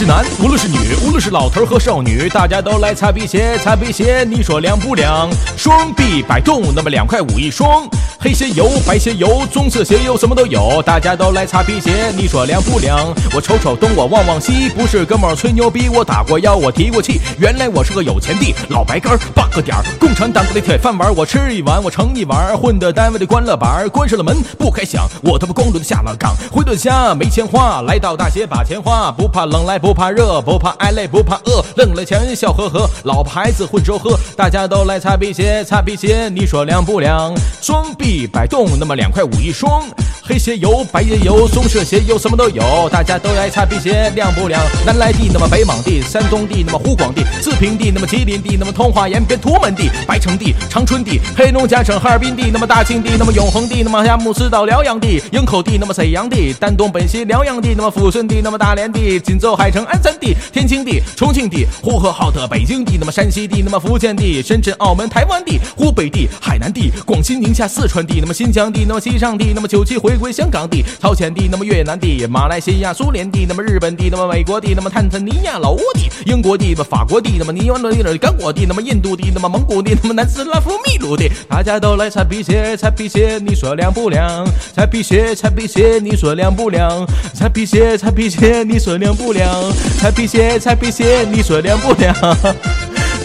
是男，无论是女，无论是老头和少女，大家都来擦皮鞋，擦皮鞋，你说凉不凉？双臂摆动，那么两块五一双。黑鞋油，白鞋油，棕色鞋油，什么都有，大家都来擦皮鞋，你说凉不凉？我瞅瞅东，我望望西，不是哥们儿吹牛逼，我打过腰，我提过气，原来我是个有钱的老白干儿，八个点儿，共产党的铁饭碗，我吃一碗，我盛一碗，混的单位的关了板儿，关上了门不开响，我他妈光轮下了岗，回顿家没钱花，来到大街把钱花，不怕冷来不不怕热，不怕挨累不怕饿，挣了钱笑呵呵，老婆孩子混粥喝，大家都来擦皮鞋，擦皮鞋，你说凉不凉？双臂摆动，那么两块五一双，黑鞋油，白鞋油，棕色鞋油，什么都有，大家都来擦皮鞋，凉不凉？南来地，那么北莽地，山东地，那么湖广地，四平地，那么吉林地，那么通化延边图门地，白城地，长春地，黑龙江省哈尔滨地，那么大庆地，那么永恒地，那么佳木斯到辽阳地，营口地，那么沈阳地，丹东本溪辽阳地，那么抚顺地，那么大连地，锦州海城。鞍山地，天津地，重庆地，呼和浩特北京地，那么山西地，那么福建地，深圳澳门台湾地，湖北地，海南地，广西宁夏四川地，那么新疆地，那么西藏地，那么九七回归香港地，朝鲜地，那么越南地，马来西亚苏联地，那么日本地，那么美国地，那么坦桑尼亚老挝地，英国地，那么法国地，那么尼湾的地，刚果地，那么印度地，那么蒙古地，那么南斯拉夫秘鲁地，大家都来擦皮鞋，擦皮鞋，你说亮不亮？擦皮鞋，擦皮鞋，你说亮不亮？擦皮鞋，擦皮鞋，你说亮不亮？擦皮鞋，擦皮鞋，你说凉不凉？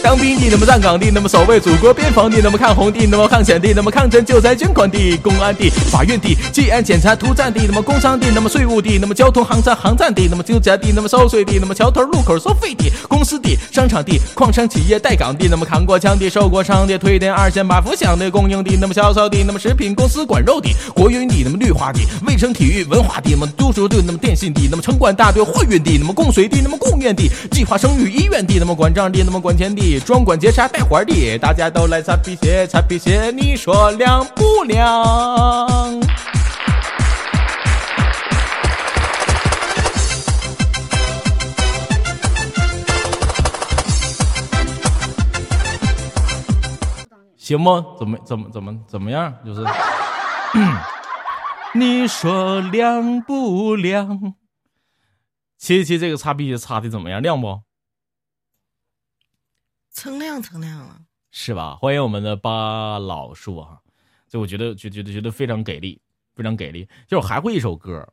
当兵的，那么站岗的，那么守卫祖国边防的，那么抗洪的，那么抗险的，那么抗震救灾捐款的，公安的，法院的，纪安检查图站的，那么工商的，那么税务的，那么交通航站航站的，那么酒家的，那么收税的，那么桥头路口收费的，公司的，商场的，矿商企业待岗的，那么扛过枪的，受过伤的，推电二线把扶响的，供应的，那么销售的，那么食品公司管肉的，国营的，那么绿化的，卫生体育文化的，那么读书的，那么电信的，那么城管大队货运的，那么供水的，那么供电的，计划生育医院的，那么管账的，那么管钱的，专管劫杀带环的，大家都来擦皮鞋，擦皮鞋，你说亮不亮？行吗？怎么怎么怎么怎么样？就是，你说亮不亮？七七这个擦皮鞋擦的怎么样？亮不？蹭亮蹭亮了。是吧？欢迎我们的巴老叔啊！这我觉得觉觉得觉得非常给力，非常给力。就是还会一首歌，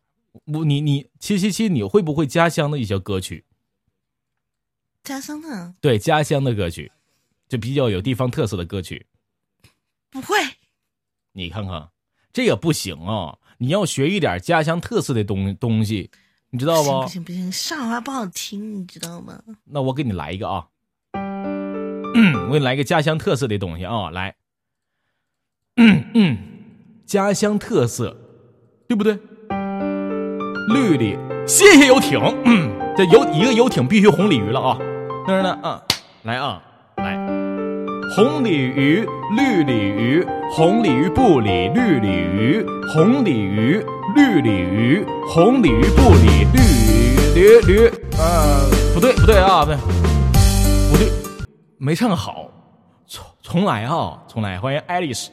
我你你七七七，你会不会家乡的一些歌曲？家乡的对，家乡的歌曲，就比较有地方特色的歌曲。不会，你看看，这也不行啊！你要学一点家乡特色的东东西，你知道不不？行不行，上海话不好听，你知道吗？那我给你来一个啊，我给你来个家乡特色的东西啊，来，嗯嗯，家乡特色，对不对？绿的谢谢游艇。这游一个游艇必须红鲤鱼了啊。当然呢，啊，来啊，来，红鲤鱼、绿鲤鱼、红鲤鱼不理绿鲤鱼、红鲤鱼、绿鲤鱼、红鲤鱼不理绿鲤鱼驴驴。呃，不对，不对啊，不对，没唱好，重重来啊，重来，欢迎爱丽丝。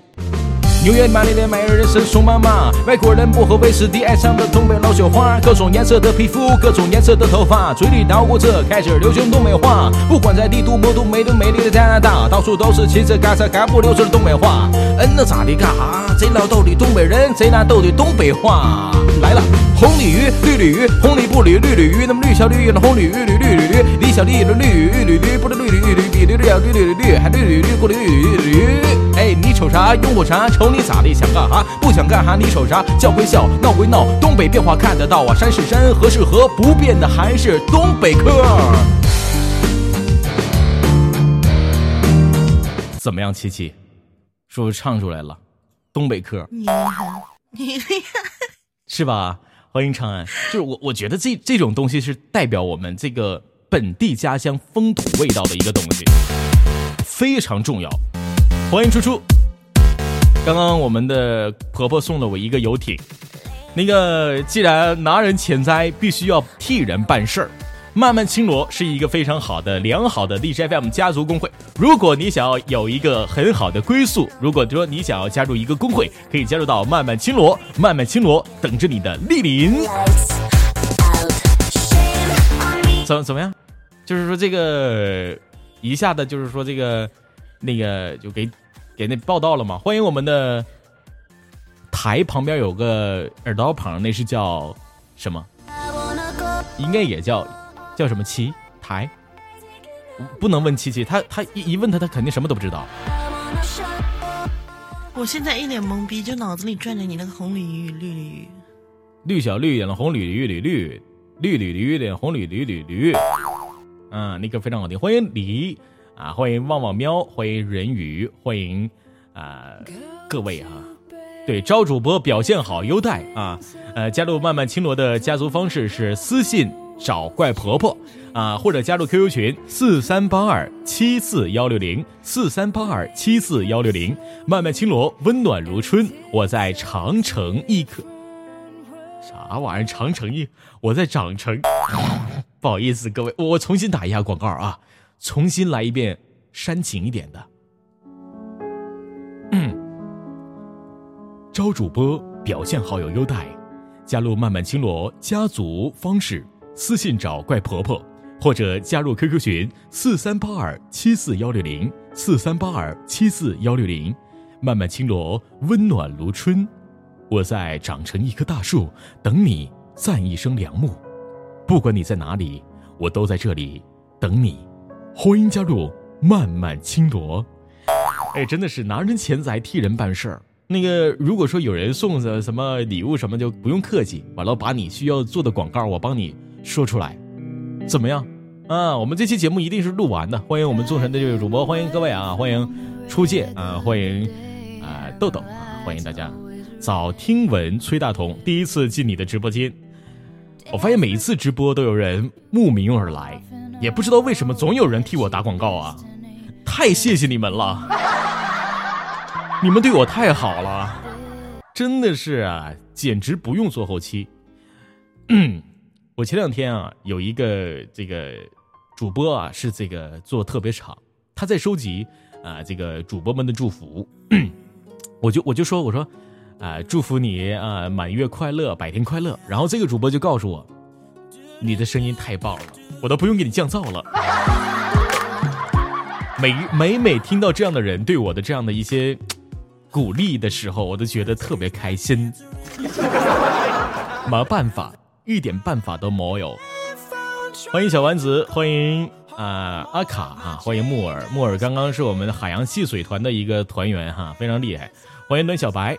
纽约玛丽莲买人是宋妈妈，外国人不喝威士忌，爱上了东北老雪花，各种颜色的皮肤，各种颜色的头发，嘴里捣鼓着开始流行东北话。不管在帝都、魔都、美都美丽的加拿大，到处都是骑着嘎嚓嘎不溜声的东北话。嗯，那咋的干哈？贼老逗的东北人，贼拿逗的东北话。来了，红鲤鱼、绿鲤鱼，红鲤不鲤绿鲤鱼，那么绿小绿那红鲤鱼绿绿鲤鱼，李小丽的绿绿鲤鱼，不是绿鲤鱼绿比绿绿绿绿绿绿，还绿绿绿过绿绿绿绿。哎，你瞅啥？用我啥？瞅你咋的？想干哈？不想干哈？你瞅啥？笑归笑，闹归闹，东北变化看得到啊！山是山，河是河，不变的还是东北嗑。怎么样，琪琪？是不是唱出来了？东北嗑你厉害，你厉害。是吧？欢迎长安。就是我，我觉得这这种东西是代表我们这个本地家乡风土味道的一个东西，非常重要。欢迎初初。刚刚我们的婆婆送了我一个游艇，那个既然拿人钱财，必须要替人办事儿。漫漫青罗是一个非常好的、良好的荔枝 FM 家族工会。如果你想要有一个很好的归宿，如果说你想要加入一个工会，可以加入到漫漫青罗，漫漫青罗等着你的莅临。怎怎么样？就是说这个一下子就是说这个那个就给给那报道了吗？欢迎我们的台旁边有个耳朵旁，那是叫什么？应该也叫叫什么七台？不能问七七，他他一一问他，他肯定什么都不知道。我现在一脸懵逼，就脑子里转着你那个红鲤鱼、绿鲤鱼。绿小绿眼的红鲤鱼绿绿绿鲤鱼脸红鲤鱼绿绿，嗯，那个非常好听。欢迎李啊，欢迎旺旺喵，欢迎人鱼，欢迎啊各位哈、对，招主播表现好优待啊！呃，加入漫漫青罗的家族方式是私信找怪婆婆啊，或者加入 QQ 群四三八二七四幺六零四三八二七四幺六零。漫漫青罗温暖如春，我在长城一刻啥玩意儿？长城一，我在长城。不好意思，各位，我我重新打一下广告啊，重新来一遍煽情一点的。招主播表现好友优待，加入漫漫青罗家族方式：私信找怪婆婆，或者加入 QQ 群四三八二七四幺六零四三八二七四幺六零。漫漫青罗温暖如春，我在长成一棵大树，等你赞一声良木。不管你在哪里，我都在这里等你。欢迎加入漫漫青罗。哎，真的是拿人钱财替人办事儿。那个，如果说有人送的什么礼物什么，就不用客气，完了把你需要做的广告我帮你说出来，怎么样？啊，我们这期节目一定是录完的。欢迎我们众神的这位主播，欢迎各位啊，欢迎初见啊，欢迎啊豆豆啊，欢迎大家。早听闻崔大同第一次进你的直播间，我发现每一次直播都有人慕名而来，也不知道为什么总有人替我打广告啊，太谢谢你们了。你们对我太好了，真的是啊，简直不用做后期。嗯，我前两天啊，有一个这个主播啊，是这个做特别场，他在收集啊这个主播们的祝福，我就我就说我说啊祝福你啊满月快乐，百天快乐。然后这个主播就告诉我，你的声音太棒了，我都不用给你降噪了。每每每听到这样的人对我的这样的一些鼓励的时候，我都觉得特别开心。没办法，一点办法都没有。欢迎小丸子，欢迎啊、阿卡哈、欢迎木耳，木耳刚刚是我们海洋戏水团的一个团员哈，非常厉害。欢迎暖小白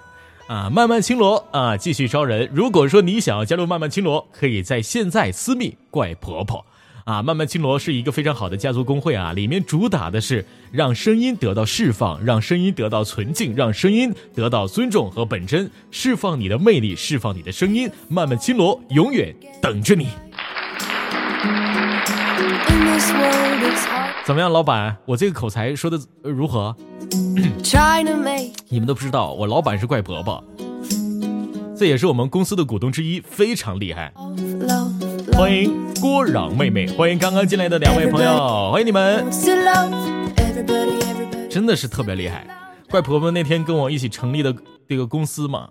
啊，慢慢青罗啊，继续招人。如果说你想要加入慢慢青罗，可以在现在私密怪婆婆。啊，慢慢青罗是一个非常好的家族工会啊，里面主打的是让声音得到释放，让声音得到纯净，让声音得到尊重和本真，释放你的魅力，释放你的声音。慢慢青罗永远等着你。怎么样，老板？我这个口才说的、呃如何 你们都不知道，我老板是怪婆婆，这也是我们公司的股东之一，非常厉害。欢迎郭壤妹妹，欢迎刚刚进来的两位朋友，欢迎你们.真的是特别厉害。怪婆婆那天跟我一起成立的这个公司嘛，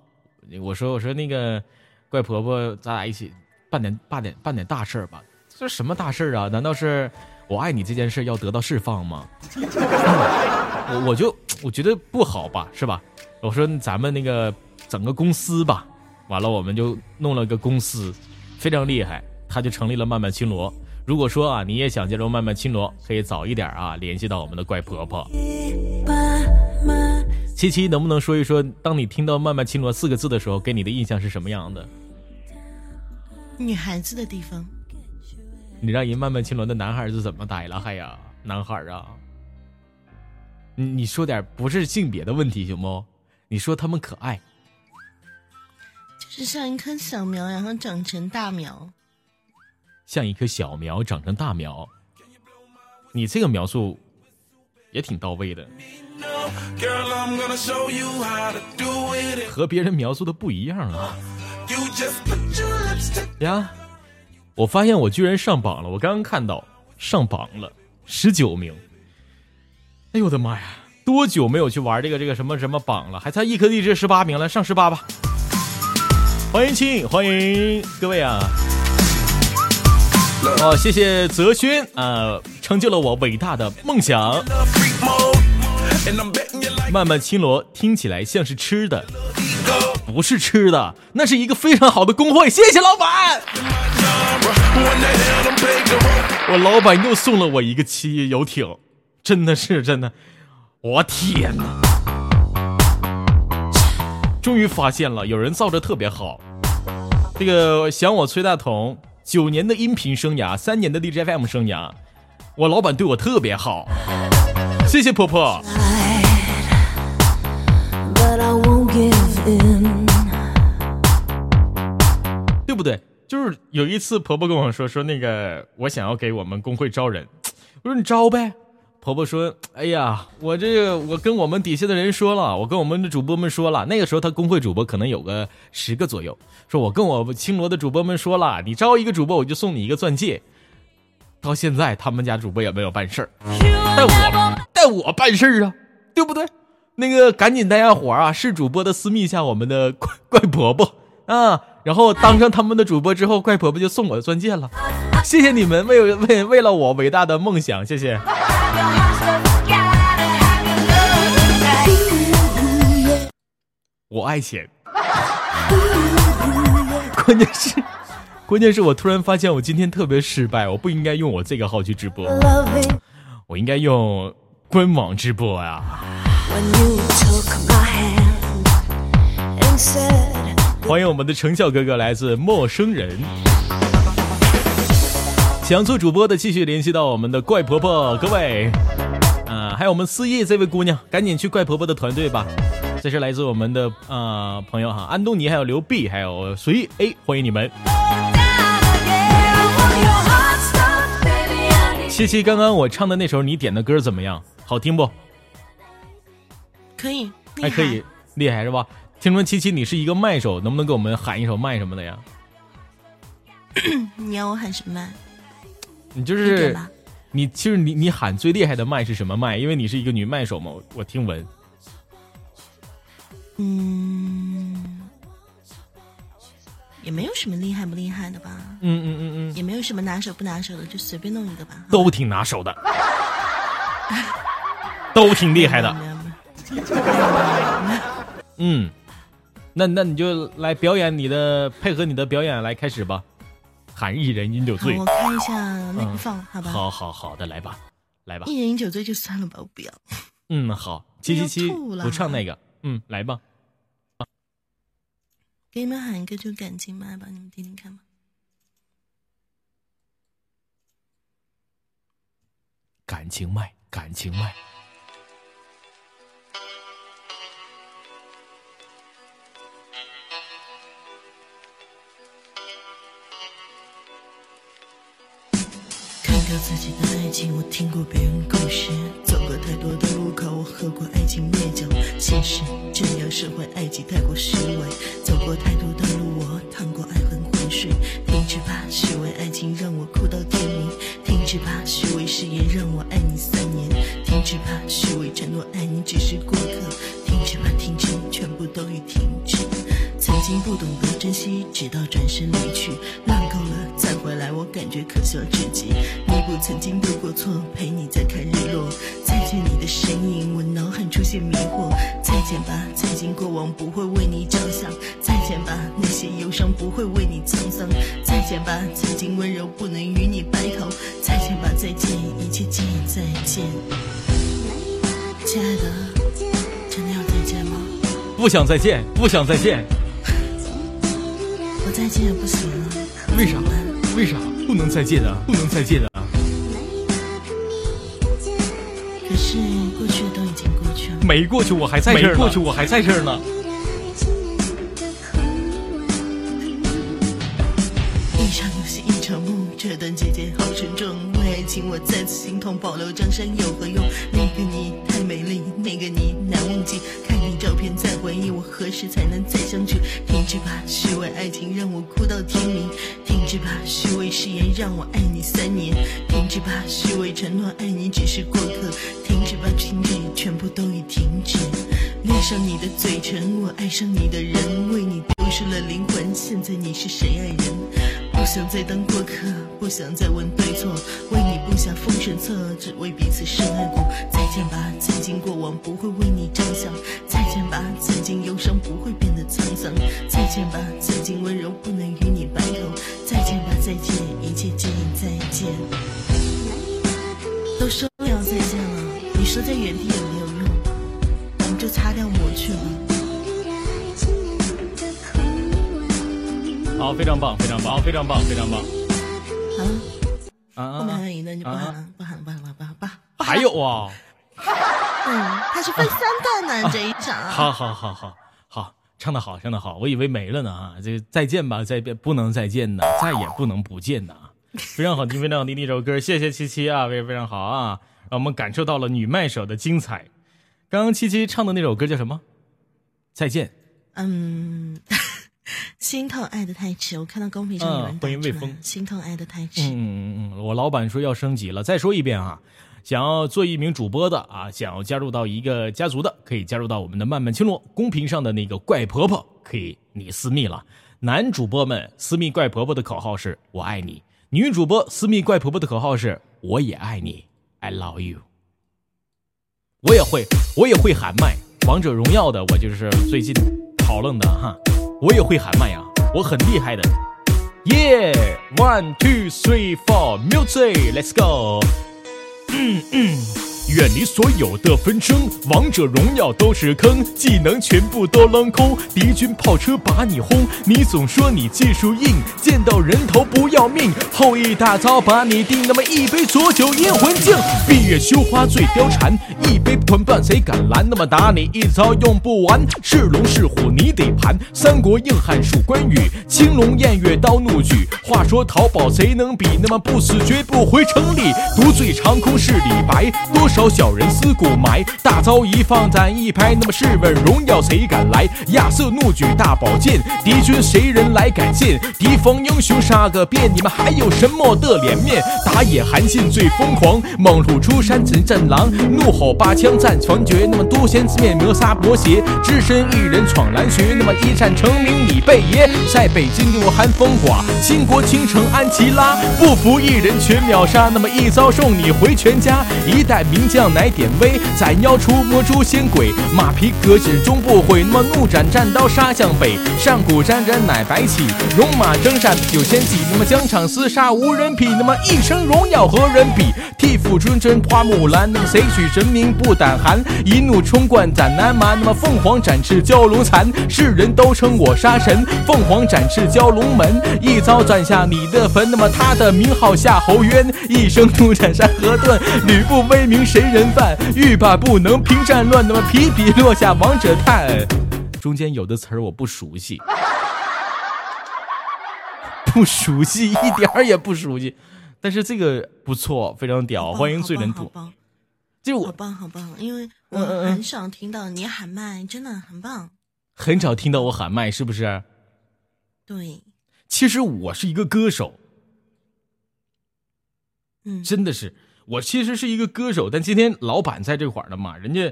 我说我说那个怪婆婆，咱俩一起办点办点办点大事儿吧。这什么大事儿啊？难道是我爱你这件事要得到释放吗？我我就我觉得不好吧，是吧？我说咱们那个整个公司吧，完了我们就弄了个公司，非常厉害，他就成立了漫漫青罗。如果说啊，你也想加入漫漫青罗，可以早一点啊联系到我们的怪婆婆。七七能不能说一说，当你听到漫漫青罗四个字的时候，给你的印象是什么样的？女孩子的地方，你让人漫漫青罗的男孩子怎么逮了？还呀，男孩啊，你你说点不是性别的问题行不？你说他们可爱，就是像一棵小苗，然后长成大苗。像一棵小苗长成大苗。你这个描述也挺到位的，和别人描述的不一样啊呀！我发现我居然上榜了，我刚刚看到上榜了，十九名。哎呦我的妈呀！多久没有去玩这个这个什么什么榜了？还差一颗荔枝十八名了，上十八吧！欢迎亲，欢迎各位啊！哦，谢谢泽轩啊、成就了我伟大的梦想。慢慢青罗听起来像是吃的，不是吃的，那是一个非常好的工会。谢谢老板，我老板又送了我一个汽游艇，真的是真的，我天哪！终于发现了，有人造的特别好。这个想我崔大同，九年的音频生涯，三年的 DJFM 生涯，我老板对我特别好，谢谢婆婆。对不对？就是有一次婆婆跟我说说那个我想要给我们工会招人，我说你招呗。婆婆说：“哎呀，我这个我跟我们底下的人说了，我跟我们的主播们说了，那个时候他工会主播可能有个十个左右，说我跟我青罗的主播们说了，你招一个主播我就送你一个钻戒。到现在他们家主播也没有办事儿，但我带我办事儿啊，对不对？那个赶紧大家伙儿啊，是主播的私密一下我们的怪怪婆婆啊，然后当上他们的主播之后，怪婆婆就送我的钻戒了。谢谢你们为为为了我伟大的梦想，谢谢。我爱钱，关键是，关键是我突然发现我今天特别失败，我不应该用我这个号去直播，我应该用官网直播呀、when 欢迎我们的程笑哥哥，来自陌生人。想做主播的，继续联系到我们的怪婆婆，各位，啊、还有我们思叶这位姑娘，赶紧去怪婆婆的团队吧。这是来自我们的啊、呃朋友哈，安东尼，还有刘碧，还有随意 A，欢迎你们。七七，刚刚我唱的那首你点的歌怎么样？好听不？可以，还可以，厉害是吧？听说七七你是一个麦手，能不能给我们喊一首麦什么的呀？你要我喊什么麦？你就是。你，其实你你喊最厉害的麦是什么麦？因为你是一个女麦手嘛，我我听闻。嗯，也没有什么厉害不厉害的吧，嗯嗯嗯嗯，也没有什么拿手不拿手的，就随便弄一个吧。都挺拿手的，都挺厉害的。嗯，那那你就来表演你的，配合你的表演来开始吧。喊一人饮酒，醉我，看一下那嗯个放，好吧。好好好的，来吧，来吧。一人饮酒醉就算了吧，我不要。嗯，好，七七七不唱那个，嗯，来吧。给你们喊一个就感情麦吧，你们听听看吧。感情麦，感情麦。自己的爱情，我听过别人故事，走过太多的路口，我喝过爱情烈酒。现实这样，社会爱情太过虚伪，走过太多的路，我趟过爱恨浑水。停止吧，虚伪爱情让我哭到天明；停止吧，虚伪誓言让我爱你三年；停止吧，虚伪承诺爱你只是过客；停止吧，停止，全部都已停止。曾经不懂得珍惜，直到转身离去，浪够了再回来，我感觉可笑至极。弥补曾经的过错，陪你再看日落。再见你的身影，我脑海出现迷惑。再见吧，曾经过往不会为你着想。再见吧，那些忧伤不会为你沧桑。再见吧，曾经温柔不能与你白头。再见吧，再见，一切皆已再见。亲爱的，真的要再见吗？不想再见，不想再见，我再见也不行了。为啥？为啥不能再见啊？不能再见啊？可是过去都已经过去了。没过去，我还在这儿呢。过去，我还在这儿呢。一场游戏一场梦，这段姐姐好沉重。为爱情我再次心痛，保留江山有何用？那个你太美丽，那个你难忘记。照片在回忆，我何时才能再相聚？停止吧，虚伪爱情让我哭到天明。停止吧，虚伪誓言让我爱你三年。停止吧，虚伪承诺爱你只是过客。停止吧，停止，全部都已停止。恋上你的嘴唇，我爱上你的人，为你丢失了灵魂。现在你是谁爱人？不想再当过客，不想再问对错，为你布下封神策，只为彼此深爱过。再见吧，曾经过往不会为你着想。再见吧，曾经忧伤不会变得沧桑。再见吧，曾经温柔不能与你白头。再见吧，再见，一切皆已再见。都说要再见了，你说在原地也没有用，我们就擦掉抹去吧。好，非常棒，非常棒，非常棒，非常棒。好了，啊后面还啊！有一段就不喊了，不喊了，不喊了，不喊了，不喊了。还有啊！嗯，它是分三段呢，这一场。好好好好好，唱的好，唱的好，我以为没了呢啊！这个再见吧，再见不能再见呢，再也不能不见呢！非常好听，非常好听的一首歌，谢谢七七啊，非常非常好啊，让我们感受到了女麦手的精彩。刚刚七七唱的那首歌叫什么？再见。嗯，心痛爱的太迟，我看到公屏上有人欢迎魏峰心痛爱的太迟。嗯嗯嗯，我老板说要升级了，再说一遍啊！想要做一名主播的啊，想要加入到一个家族的，可以加入到我们的漫漫青罗公屏上的那个怪婆婆，可以你私密了。男主播们私密怪婆婆的口号是“我爱你”，女主播私密怪婆婆的口号是“我也爱你 ”，I love you。我也会，我也会喊麦，王者荣耀的我就是最近讨论的哈，我也会喊麦呀、我很厉害的。Yeah, one, two, three, four, music, let's go。嗯嗯，远离所有的纷争，王者荣耀都是坑，技能全部都扔空，敌军炮车把你轰，你总说你技术硬，见到人头不要命，后羿大招把你定，那么一杯浊酒阴魂镜，闭月羞花醉貂蝉，一杯团伴谁敢拦？那么打你一招用不完，是龙是虎你得盘，三国硬汉数关羽，青龙偃月刀怒举。话说淘宝谁能比？那么不死绝不回城里，独醉长空是李白，多少小人思古埋，大招一放展一拍，那么试问荣耀谁敢来？亚瑟怒举大宝剑，敌军谁人来敢见？敌方英雄杀个遍，你们还有什么的脸面？打野韩信最疯狂，猛虎出山整战狼，怒吼八枪战传绝，那么多仙自灭谋杀伯邪，只身一人闯蓝穴，那么一战成名你贝爷，在北京给我寒风寡，倾国倾城安琪拉，不服一人全秒杀，那么一招送你回全家，一代名将乃典韦，斩妖除魔诛仙鬼，马皮革纸终不悔。那么怒斩战刀杀向北，上古沾沾乃白起，戎马征战九千骑。那么疆场厮杀无人匹，那么一生荣耀何人比？替父春春花木兰，那么谁许神明不胆寒？一怒冲冠斩南蛮，那么凤凰展翅蛟龙残，世人都称我杀神。凤凰展翅蛟龙门，一刀斩下你的坟。那么他的名号夏侯渊，一生怒斩山河盾，吕布威名谁人犯？欲罢不能平战乱，那么皮皮落下王者叹。中间有的词儿我不熟悉，不熟悉，一点儿也不熟悉。但是这个不错，非常屌，欢迎醉人兔。好棒，就我好棒，好棒！因为我很少听到你喊麦，真的很棒。很少听到我喊麦，是不是？对，其实我是一个歌手，嗯，真的是，我其实是一个歌手，但今天老板在这块儿了嘛，人家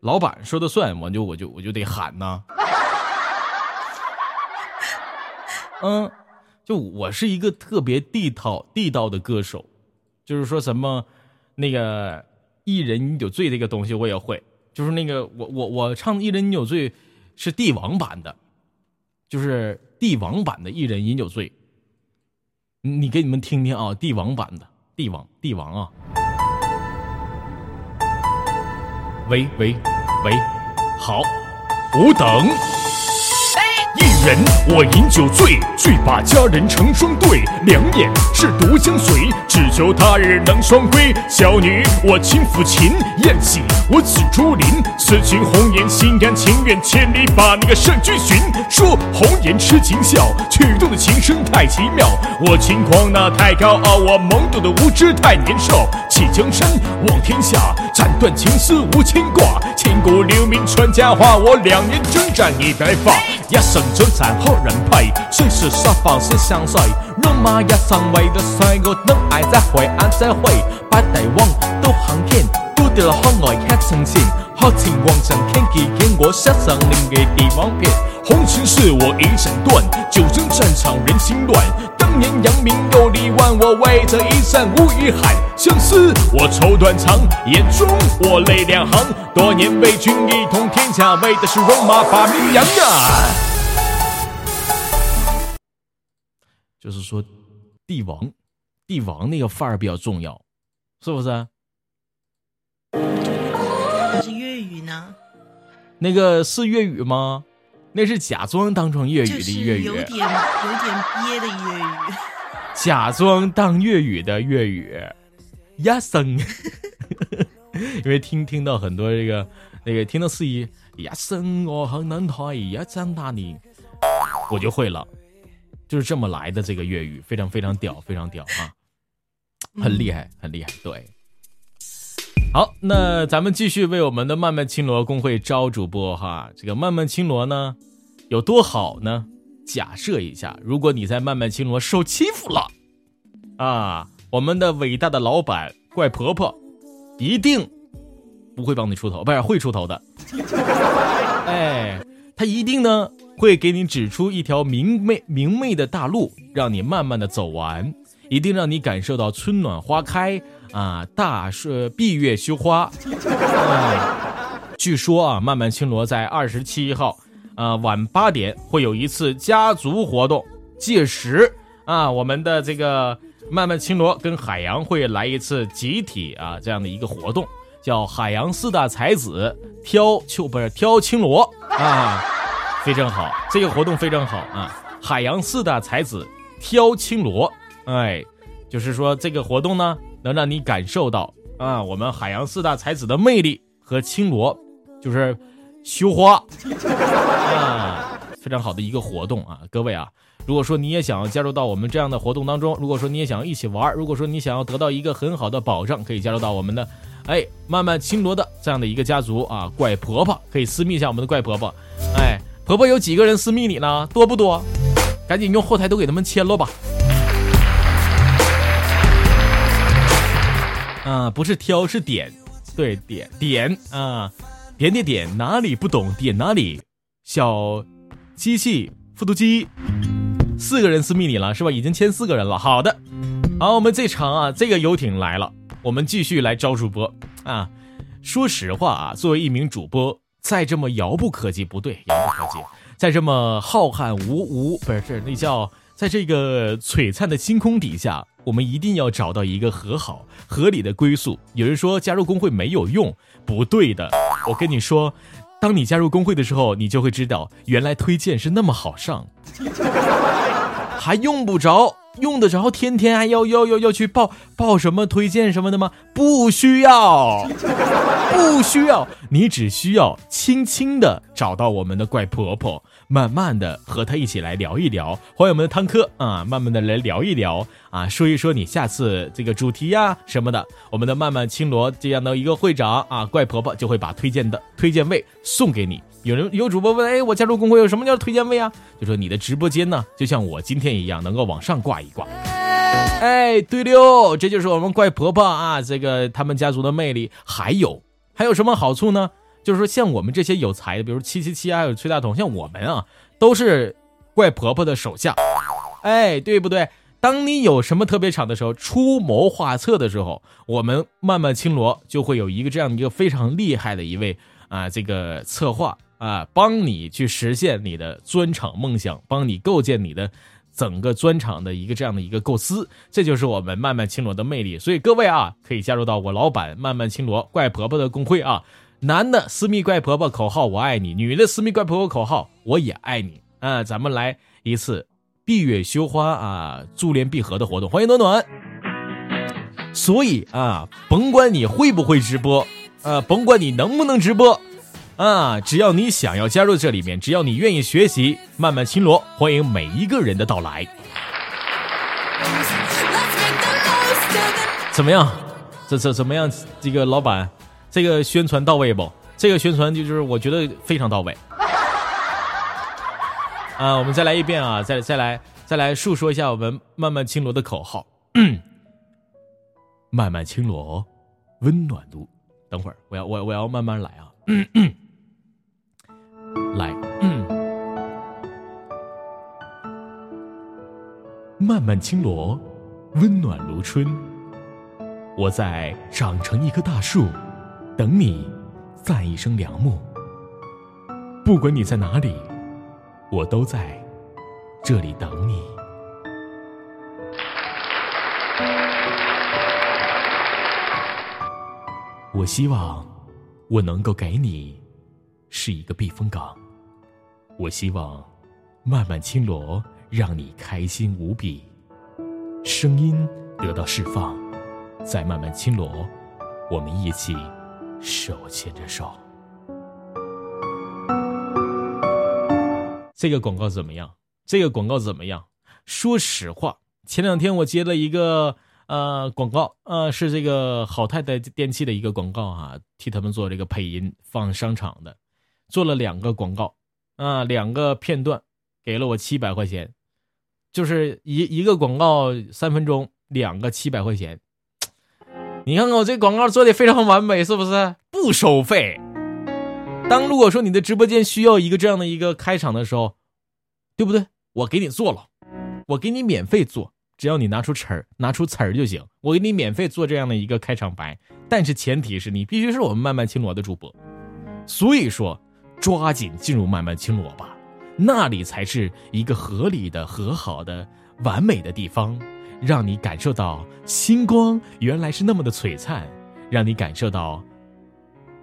老板说的算，我就我就我就得喊呐。嗯，就我是一个特别地道地道的歌手，就是说什么那个一人饮酒醉这个东西我也会，就是那个我我我唱一人饮酒醉是帝王版的，就是帝王版的一人饮酒醉。你给你们听听啊，帝王版的帝王帝王啊。喂喂喂，好，吾等一人我饮酒醉，醉把佳人成双对，两眼是独相随，只求他日能双归。小女我轻抚琴，宴喜我紫竹林，此情红颜心甘情愿，千里把那个圣君寻。说红颜痴情笑，曲动的琴声太奇妙，我轻狂那太高傲，我懵懂的无知太年少。弃江山望天下，斩断情丝无牵挂，千古留名传佳话。我两年征战已白发，一生征战好人派，虽是沙发是相随，戎马一生为了帅，我等爱再会爱再会，八大王都行天，都得了海外吃成仙，好情望上天气见我杀上另嘅地方片。红尘事我已斩断，九征战场人心乱。当年扬名又立万，我为这一战无遗憾。相思我愁断肠，眼中我泪两行。多年为君一统天下，为的是戎马把名扬啊！就是说，帝王，帝王那个范儿比较重要，是不是？那是粤语呢，那个是粤语吗？那是假装当成粤语的粤语有，点有点憋的粤语。假装当粤语的粤语，呀生，因为听听到很多这个那个听到四姨呀生我很能台呀张大你，我就会了，就是这么来的这个粤语，非常非常屌，非常屌啊，很厉害，很厉害，对。好，那咱们继续为我们的漫漫青罗公会招主播哈。这个漫漫青罗呢，有多好呢？假设一下，如果你在漫漫青罗受欺负了，啊，我们的伟大的老板怪婆婆一定不会帮你出头，不是会出头的。哎，他一定呢会给你指出一条明媚明媚的大路，让你慢慢的走完，一定让你感受到春暖花开啊，大是闭月羞花。啊据说啊，漫漫青罗在二十七号啊晚八点会有一次家族活动，届时啊我们的这个漫漫青罗跟海洋会来一次集体啊这样的一个活动，叫海洋四大才子挑秋不是挑青罗啊，非常好，这个活动非常好啊，海洋四大才子挑青罗，哎，就是说这个活动呢能让你感受到啊我们海洋四大才子的魅力和青罗就是羞花 啊，非常好的一个活动啊，各位啊。如果说你也想要加入到我们这样的活动当中，如果说你也想要一起玩，如果说你想要得到一个很好的保障，可以加入到我们的，哎，慢慢青罗的这样的一个家族啊。怪婆婆可以私密一下我们的怪婆婆，哎，婆婆有几个人私密你呢？多不多？赶紧用后台都给他们签了吧。啊，不是挑是点，对点点啊，点点点，哪里不懂点哪里。小机器复读机，四个人私密你了是吧？已经签四个人了。好的，好，我们这场啊，这个游艇来了，我们继续来招主播啊。说实话啊，作为一名主播，在这么遥不可及，不对，遥不可及，在这么浩瀚无无不是那叫在这个璀璨的星空底下，我们一定要找到一个和好合理的归宿。有人说加入工会没有用，不对的，我跟你说，当你加入工会的时候，你就会知道，原来推荐是那么好上。还用不着，用得着天天还要要要要去报报什么推荐什么的吗？不需要，不需要，你只需要轻轻的找到我们的怪婆婆，慢慢的和她一起来聊一聊，欢迎我们的汤科啊，慢慢的来聊一聊啊，说一说你下次这个主题呀、什么的，我们的慢慢青罗这样的一个会长啊，怪婆婆就会把推荐的推荐位送给你。有人有主播问，哎，我加入工会有什么叫推荐位啊？就说你的直播间呢，就像我今天一样，能够往上挂一挂。哎，对溜，这就是我们怪婆婆啊，这个他们家族的魅力。还有还有什么好处呢？就是说像我们这些有才的，比如七七七，还有崔大同，像我们啊，都是怪婆婆的手下。哎，对不对？当你有什么特别场的时候，出谋划策的时候，我们慢慢青罗就会有一个这样一个非常厉害的一位啊，这个策划啊，帮你去实现你的专场梦想，帮你构建你的整个专场的一个这样的一个构思，这就是我们慢慢青罗的魅力。所以各位啊，可以加入到我老板慢慢青罗怪婆婆的工会啊。男的私密怪婆婆口号我爱你，女的私密怪婆婆口号我也爱你啊！咱们来一次闭月羞花啊，珠联璧合的活动，欢迎暖暖。所以啊，甭管你会不会直播，呃，甭管你能不能直播，啊，只要你想要加入这里面，只要你愿意学习，慢慢青罗，欢迎每一个人的到来。怎么样？这这怎么样？这个老板，这个宣传到位不？这个宣传就是我觉得非常到位。啊，我们再来一遍啊，再再来再来述说一下我们慢慢青罗的口号。慢慢青罗，温暖度。等会儿，我要我我要慢慢来啊。来，嗯慢慢青罗，温暖如春。我在长成一棵大树，等你赞一声良木。不管你在哪里，我都在这里等你。我希望我能够给你是一个避风港。我希望漫漫青罗让你开心无比，声音得到释放，在漫漫青罗，我们一起手牵着手。这个广告怎么样？这个广告怎么样？说实话，前两天我接了一个呃广告，呃是这个好太太电器的一个广告啊，替他们做这个配音放商场的，做了两个广告啊，两个片段，给了我七百块钱，就是一一个广告三分钟，两个七百块钱。你看看我这广告做的非常完美，是不是？不收费。当如果说你的直播间需要一个这样的一个开场的时候，对不对？我给你做了，我给你免费做，只要你拿出词儿，拿出词儿就行。我给你免费做这样的一个开场白，但是前提是你必须是我们慢慢青罗的主播。所以说，抓紧进入慢慢青罗吧，那里才是一个合理的、和好的、完美的地方，让你感受到星光原来是那么的璀璨，让你感受到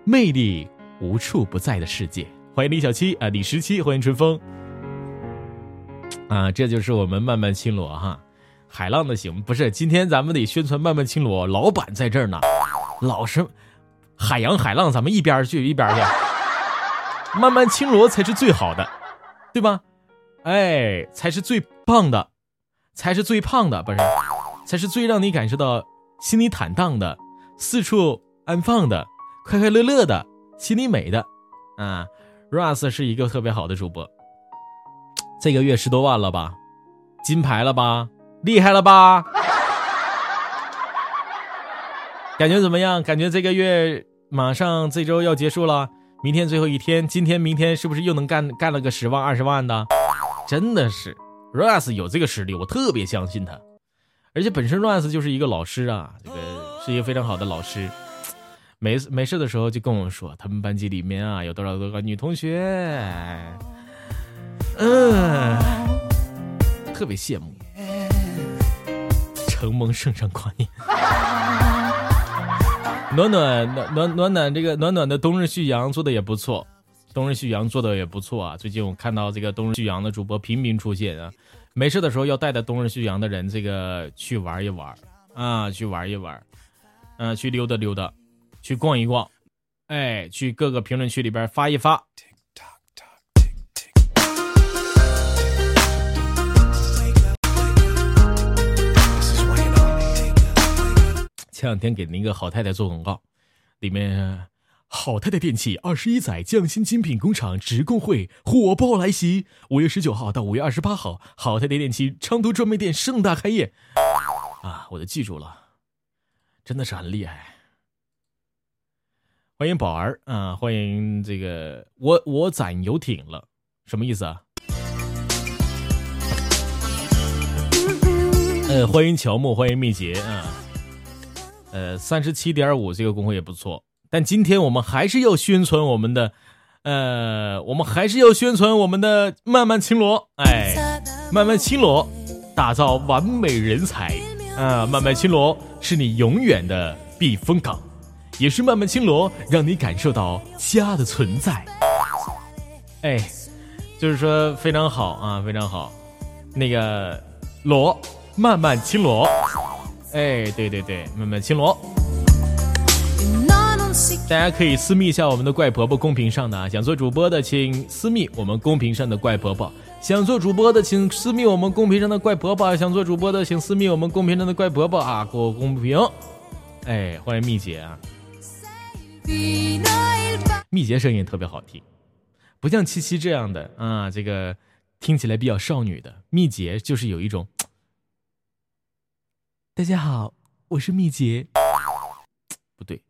魅力无处不在的世界。欢迎李小七啊，李十七，欢迎春风。啊，这就是我们慢慢青罗哈，海浪的行不是？今天咱们得宣传慢慢青罗，老板在这儿呢，老师，海洋海浪咱们一边去一边去，慢慢轻罗才是最好的，对吧？哎，才是最棒的，才是最胖的，不是？才是最让你感受到心里坦荡的，四处安放的，快快乐乐的，心里美的，啊，Russ 是一个特别好的主播。这个月十多万了吧，金牌了吧，厉害了吧？感觉怎么样？感觉这个月马上这周要结束了，明天最后一天，今天明天是不是又能干干了个十万二十万的？真的是 Russ 有这个实力，我特别相信他。而且本身 Russ 就是一个老师啊，这个是一个非常好的老师。没没事的时候就跟我们说，他们班级里面啊有多少多个女同学，嗯，特别羡慕。承蒙圣上光临，暖暖暖暖暖暖这个暖暖的冬日旭阳做的也不错，冬日旭阳做的也不错啊。最近我看到这个冬日旭阳的主播频频出现啊，没事的时候要带着冬日旭阳的人这个去玩一玩啊，去玩一玩，嗯、去溜达溜达。去逛一逛，哎，去各个评论区里边发一发。前两天给那个好太太做广告，里面好太太电器二十一载匠心精品工厂职工会火爆来袭，五月十九号到五月二十八号，好太太电器昌都专卖店盛大开业。啊，我都记住了，真的是很厉害。欢迎宝儿啊！欢迎这个我我攒游艇了，什么意思啊？呃，欢迎乔木，欢迎蜜杰啊。呃，三十七点五这个工会也不错，但今天我们还是要宣传我们的，呃，我们还是要宣传我们的慢慢青罗，哎，慢慢青罗，打造完美人才啊！慢慢青罗是你永远的避风港。也是慢慢青罗，让你感受到家的存在。哎，就是说非常好啊，非常好。那个罗，慢慢青罗。哎，对对对，慢慢青罗。大家可以私密一下我们的怪婆婆公屏上的啊，想做主播的请私密我们公屏上的怪婆婆，想做主播的请私密我们公屏上的怪婆婆，想做主播的请私密我们公屏上的怪婆婆啊，过公屏。哎，欢迎蜜姐啊。蜜姐声音特别好听，不像七七这样的啊，这个听起来比较少女的。蜜姐就是有一种，大家好，我是蜜姐，不对，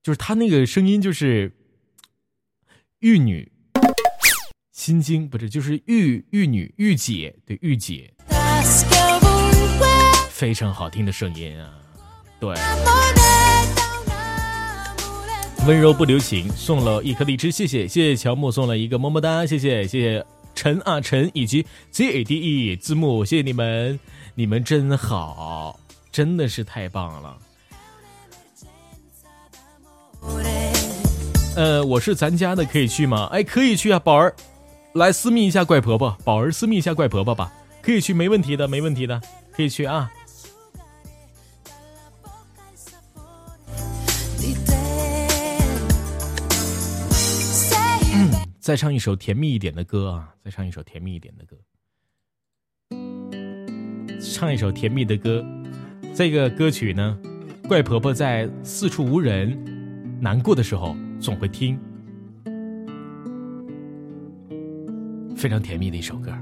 就是她那个声音就是玉女心经，不是就是玉玉女玉姐，对玉姐，非常好听的声音啊，对。温柔不留情，送了一颗荔枝，谢谢谢谢乔木送了一个么么哒，谢谢谢谢陈啊陈以及 Z A D E 字幕，谢谢你们，你们真好，真的是太棒了。呃，我是咱家的，可以去吗？哎，可以去啊，宝儿，来私密一下怪婆婆，宝儿私密一下怪婆婆吧，可以去，没问题的，没问题的，可以去啊。再唱一首甜蜜一点的歌啊！再唱一首甜蜜一点的歌，唱一首甜蜜的歌。这个歌曲呢，怪婆婆在四处无人、难过的时候总会听，非常甜蜜的一首歌。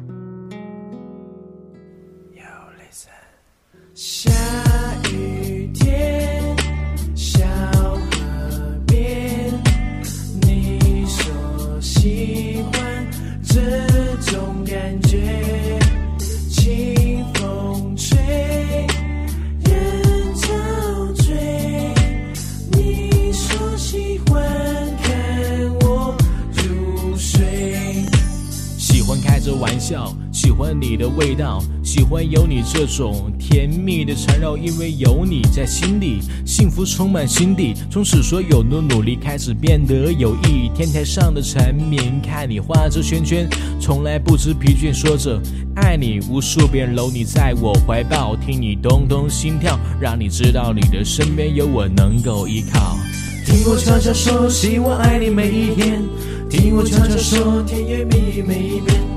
玩笑，喜欢你的味道，喜欢有你这种甜蜜的缠绕，因为有你在心里，幸福充满心底。从此所有的努力开始变得有意义，天台上的蝉鸣，看你画着圈圈，从来不知疲倦，说着爱你。无数遍搂你在我怀抱，听你咚咚心跳，让你知道你的身边有我能够依靠。听我悄悄说，希望爱你每一天。听我悄悄说，甜言蜜语每一遍。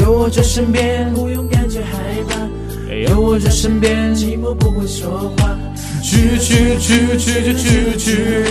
有我在身边，不用感觉害怕。有我在身边，寂寞不会说话。去去去去去去去。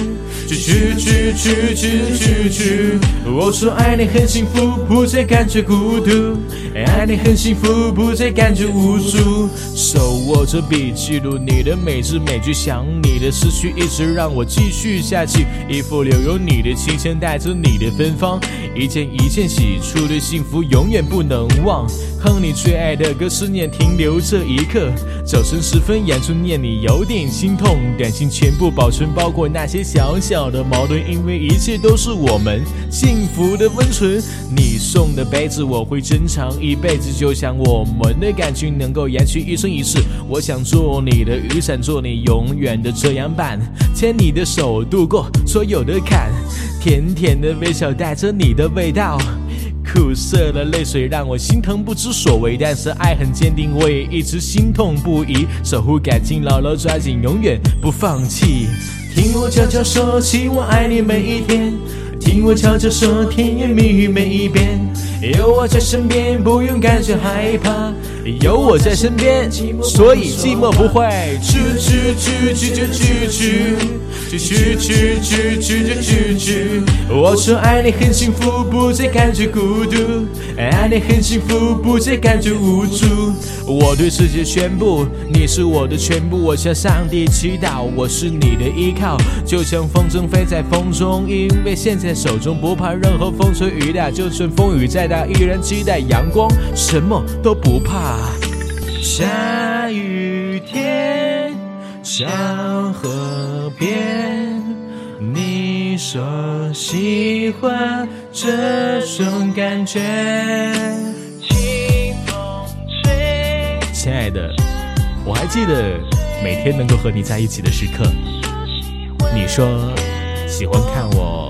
去去去去去去去。我说爱你很幸福，不再感觉孤独。爱你很幸福，不再感觉无助。手握着笔，记录你的每字每句，想你的思绪一直让我继续下去。衣服留有你的清香，带着你的芬芳，一件一件洗出的幸福，永远不能忘。哼你最爱的歌，思念停留这一刻。早晨时分，阳春念你有点心痛，短信全部保存，包括那些消息。小的矛盾因为一切都是我们幸福的温存。你送的杯子我会珍藏一辈子就像我们的感情能够延续一生一世。我想做你的雨伞做你永远的遮阳板。牵你的手度过所有的坎甜甜的微笑带着你的味道。苦涩的泪水让我心疼不知所为，但是爱很坚定，我也一直心痛不已。守护感情牢牢抓紧，永远不放弃。听我悄悄说，希望爱你每一天。听我悄悄说，甜言蜜语每一遍。有我在身边，不用感觉害怕。有我在身边，所以寂寞不会。去去去去去去。去去去去去去去去。我说爱你很幸福，不再感觉孤独；爱你很幸福，不再感觉无助。我对世界宣布，你是我的全部。我向上帝祈祷，我是你的依靠，就像风筝飞在风中，因为现在手中，不怕任何风吹雨打，就算风雨再大，依然期待阳光，什么都不怕。下雨天，小河边。说喜欢这种感觉，亲爱的，我还记得每天能够和你在一起的时刻。你说喜欢看我。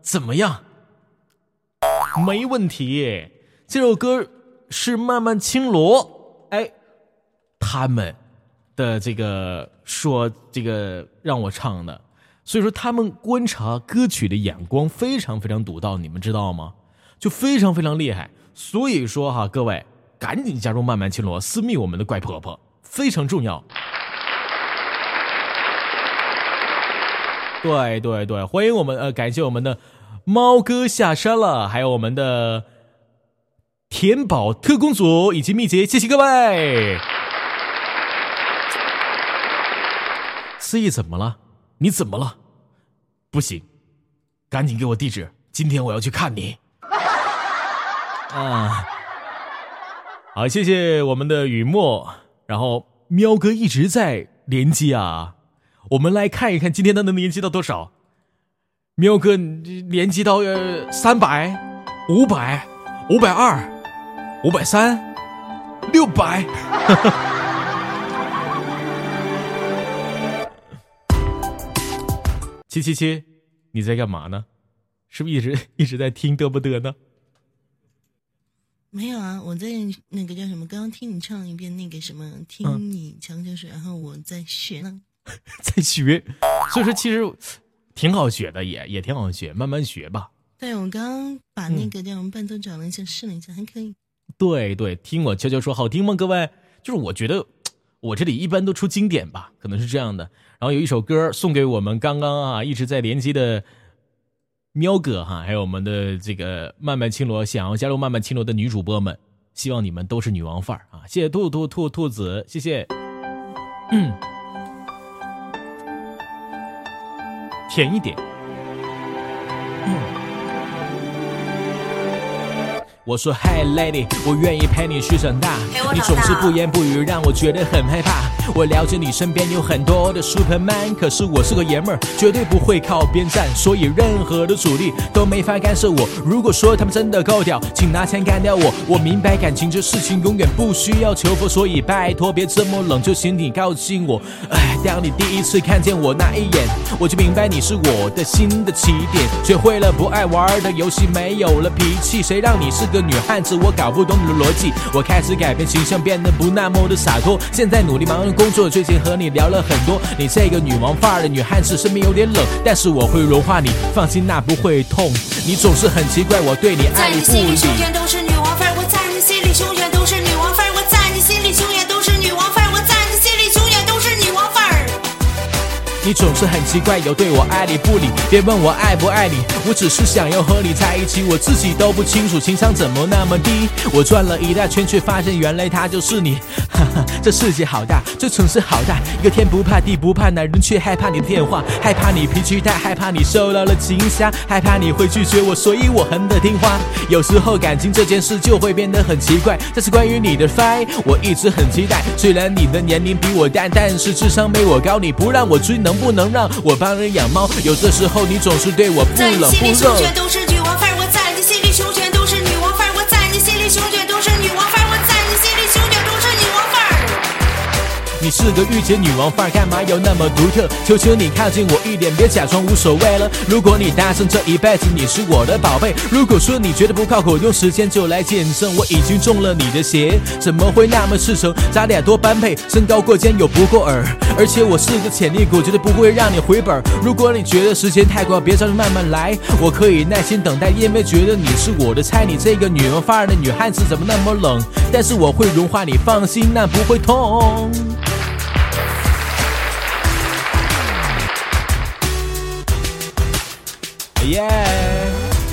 怎么样？没问题。这首歌是慢慢青罗，哎，他们的这个说这个让我唱的，所以说他们观察歌曲的眼光非常非常独到，你们知道吗？就非常非常厉害。所以说哈，各位赶紧加入慢慢青罗，私密我们的怪婆婆，非常重要。对对对，欢迎我们呃，感谢我们的猫哥下山了，还有我们的甜宝特工组以及蜜姐，谢谢各位。思义怎么了？你怎么了？不行，赶紧给我地址，今天我要去看你。啊，好，谢谢我们的雨墨，然后喵哥一直在联机啊。我们来看一看今天他能连接到多少。喵哥你连接到呃三百、五百、五百二、五百三、六百。七七七，你在干嘛呢？是不是一直 一直在听嘚不嘚呢？没有啊，我在那个叫什么？刚刚听你唱一遍那个什么，听嗯你强强水，然后我在学呢。在学，所以说其实挺好学的，也也挺好学，慢慢学吧。对，我刚刚把那嗯个电容伴奏找了一下，试了一下，还可以。对对，听我悄悄说，好听吗？各位，就是我觉得我这里一般都出经典吧，可能是这样的。然后有一首歌送给我们刚刚啊一直在连机的喵哥哈，还有我们的这个慢慢青罗，想要加入慢慢青罗的女主播们，希望你们都是女王范儿啊！谢谢兔兔兔兔子，谢谢。嗯，甜一点。我说 Hi lady，我愿意陪你去长大。你总是不言不语，让我觉得很害怕。我了解你身边有很多的 Superman，可是我是个爷们儿，绝对不会靠边站，所以任何的阻力都没法干涉我。如果说他们真的够屌，请拿枪干掉我。我明白感情这事情永远不需要求佛，所以拜托别这么冷，就请你靠近我。哎，当你第一次看见我那一眼，我就明白你是我的新的起点。学会了不爱玩的游戏，没有了脾气，谁让你是个女汉子？我搞不懂你的逻辑。我开始改变形象，变得不那么的洒脱。现在努力忙着工作，最近和你聊了很多。你这个女王范儿的女汉子，身边有点冷，但是我会融化你，放心，那不会痛。你总是很奇怪，我对你爱你理不理。心里永远都是女王范儿，我在你心里永远都是你总是很奇怪，又对我爱理不理。别问我爱不爱你，我只是想要和你在一起。我自己都不清楚情商怎么那么低。我转了一大圈，却发现原来他就是你。哈哈，这世界好大，这城市好大。一个天不怕地不怕，男人却害怕你的电话，害怕你脾气大，害怕你受到了惊吓，害怕你会拒绝我，所以我很的听话。有时候感情这件事就会变得很奇怪。这是关于你的 f i 我一直很期待。虽然你的年龄比我大，但是智商没我高。你不让我追，能能不能让我帮人养猫？有的时候你总是对我不冷不热。你是个御姐女王范儿，干嘛要那么独特？求求你靠近我一点，别假装无所谓了。如果你单身这一辈子，你是我的宝贝。如果说你觉得不靠谱，用时间就来见证。我已经中了你的邪，怎么会那么赤诚？咱俩多般配，身高过肩又不过耳，而且我是个潜力股，绝对不会让你回本。如果你觉得时间太快，别着急，慢慢来，我可以耐心等待，因为觉得你是我的菜。你这个女王范儿的女汉子怎么那么冷？但是我会融化你，放心，那不会痛。耶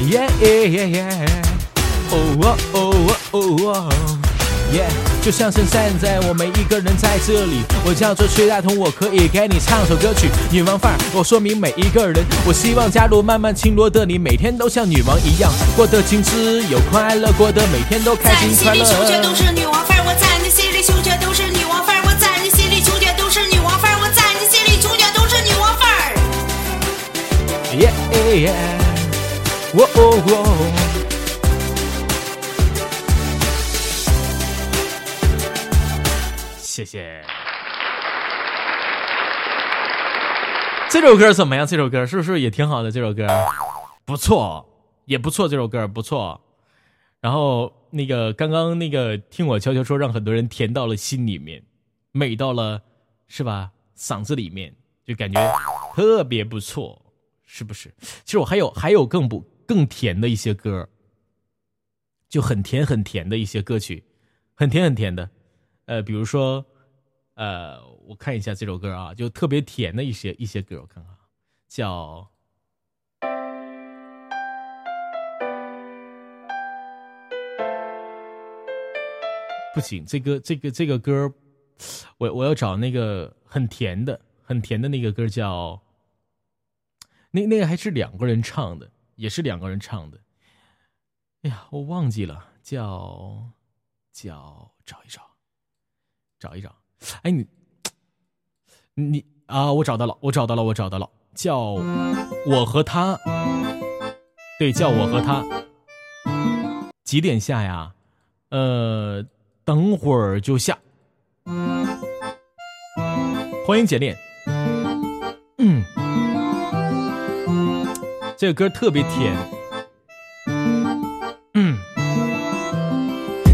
耶耶耶耶，哦哦哦哦哦，耶！就像是现在我们一个人在这里，我叫做崔大同，我可以给你唱首歌曲，女王范儿，我说明每一个人，我希望加入慢慢轻罗的你，每天都像女王一样，过得精致又快乐，过得每天都开在你心心快里永远都。是女王范儿，我在你心里永远都是女王范儿，我在你心里耶耶耶，哦哦哦。谢谢。这首歌怎么样？这首歌是不是也挺好的？这首歌不错，也不错，这首歌不错。然后那个刚刚那个听我悄悄说，让很多人甜到了心里面，美到了是吧？嗓子里面就感觉特别不错，是不是？其实我还有还有更不更甜的一些歌，就很甜很甜的一些歌曲，很甜很甜的。呃，比如说，呃，我看一下这首歌啊，就特别甜的一些一些歌，我看看，叫。不行，这个这个这个歌，我我要找那个很甜的、很甜的那个歌叫，那那个还是两个人唱的，也是两个人唱的。哎呀，我忘记了，叫叫找一找，找一找。哎，你你啊，我找到了，我找到了，我找到了，叫我和他，对，叫我和他。几点下呀？呃，等会儿就下。欢迎简练。这个歌特别甜。嗯，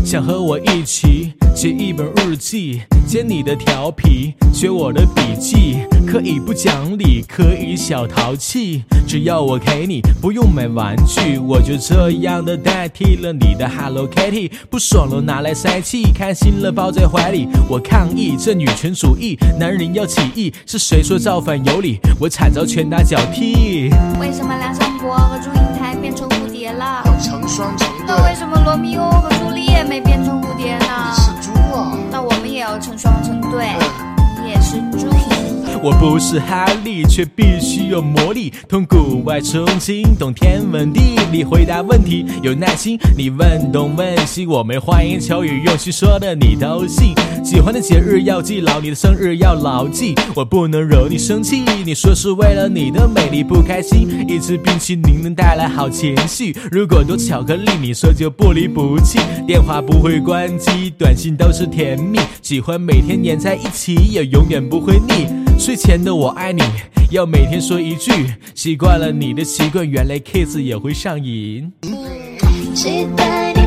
想和我一起写一本日记，剪你的调皮，学我的笔记，可以不讲理，可以小淘气，只要我给你，不用买玩具，我就这样的代替了你的 Hello Kitty，不爽了拿来塞气，开心了抱在怀里，我抗议这女权主义，男人要起义，是谁说造反有理？我惨遭拳打脚踢。为什么梁山伯和祝英台变成蝴蝶了？成双成对那。为什么罗密欧和朱丽叶没变成蝴蝶呢要成双成对，你也是猪。我不是哈利，却必须有魔力，通古外冲金，懂天文地理，回答问题有耐心。你问东问西，我没花言巧语，用心说的你都信。喜欢的节日要记牢，你的生日要牢记。我不能惹你生气，你说是为了你的美丽不开心。一支冰淇淋能带来好情绪，如果多巧克力，你说就不离不弃。电话不会关机，短信都是甜蜜，喜欢每天黏在一起，也永远不会腻。睡前的我爱你，要每天说一句。习惯了你的习惯，原来 kiss 也会上瘾。期待你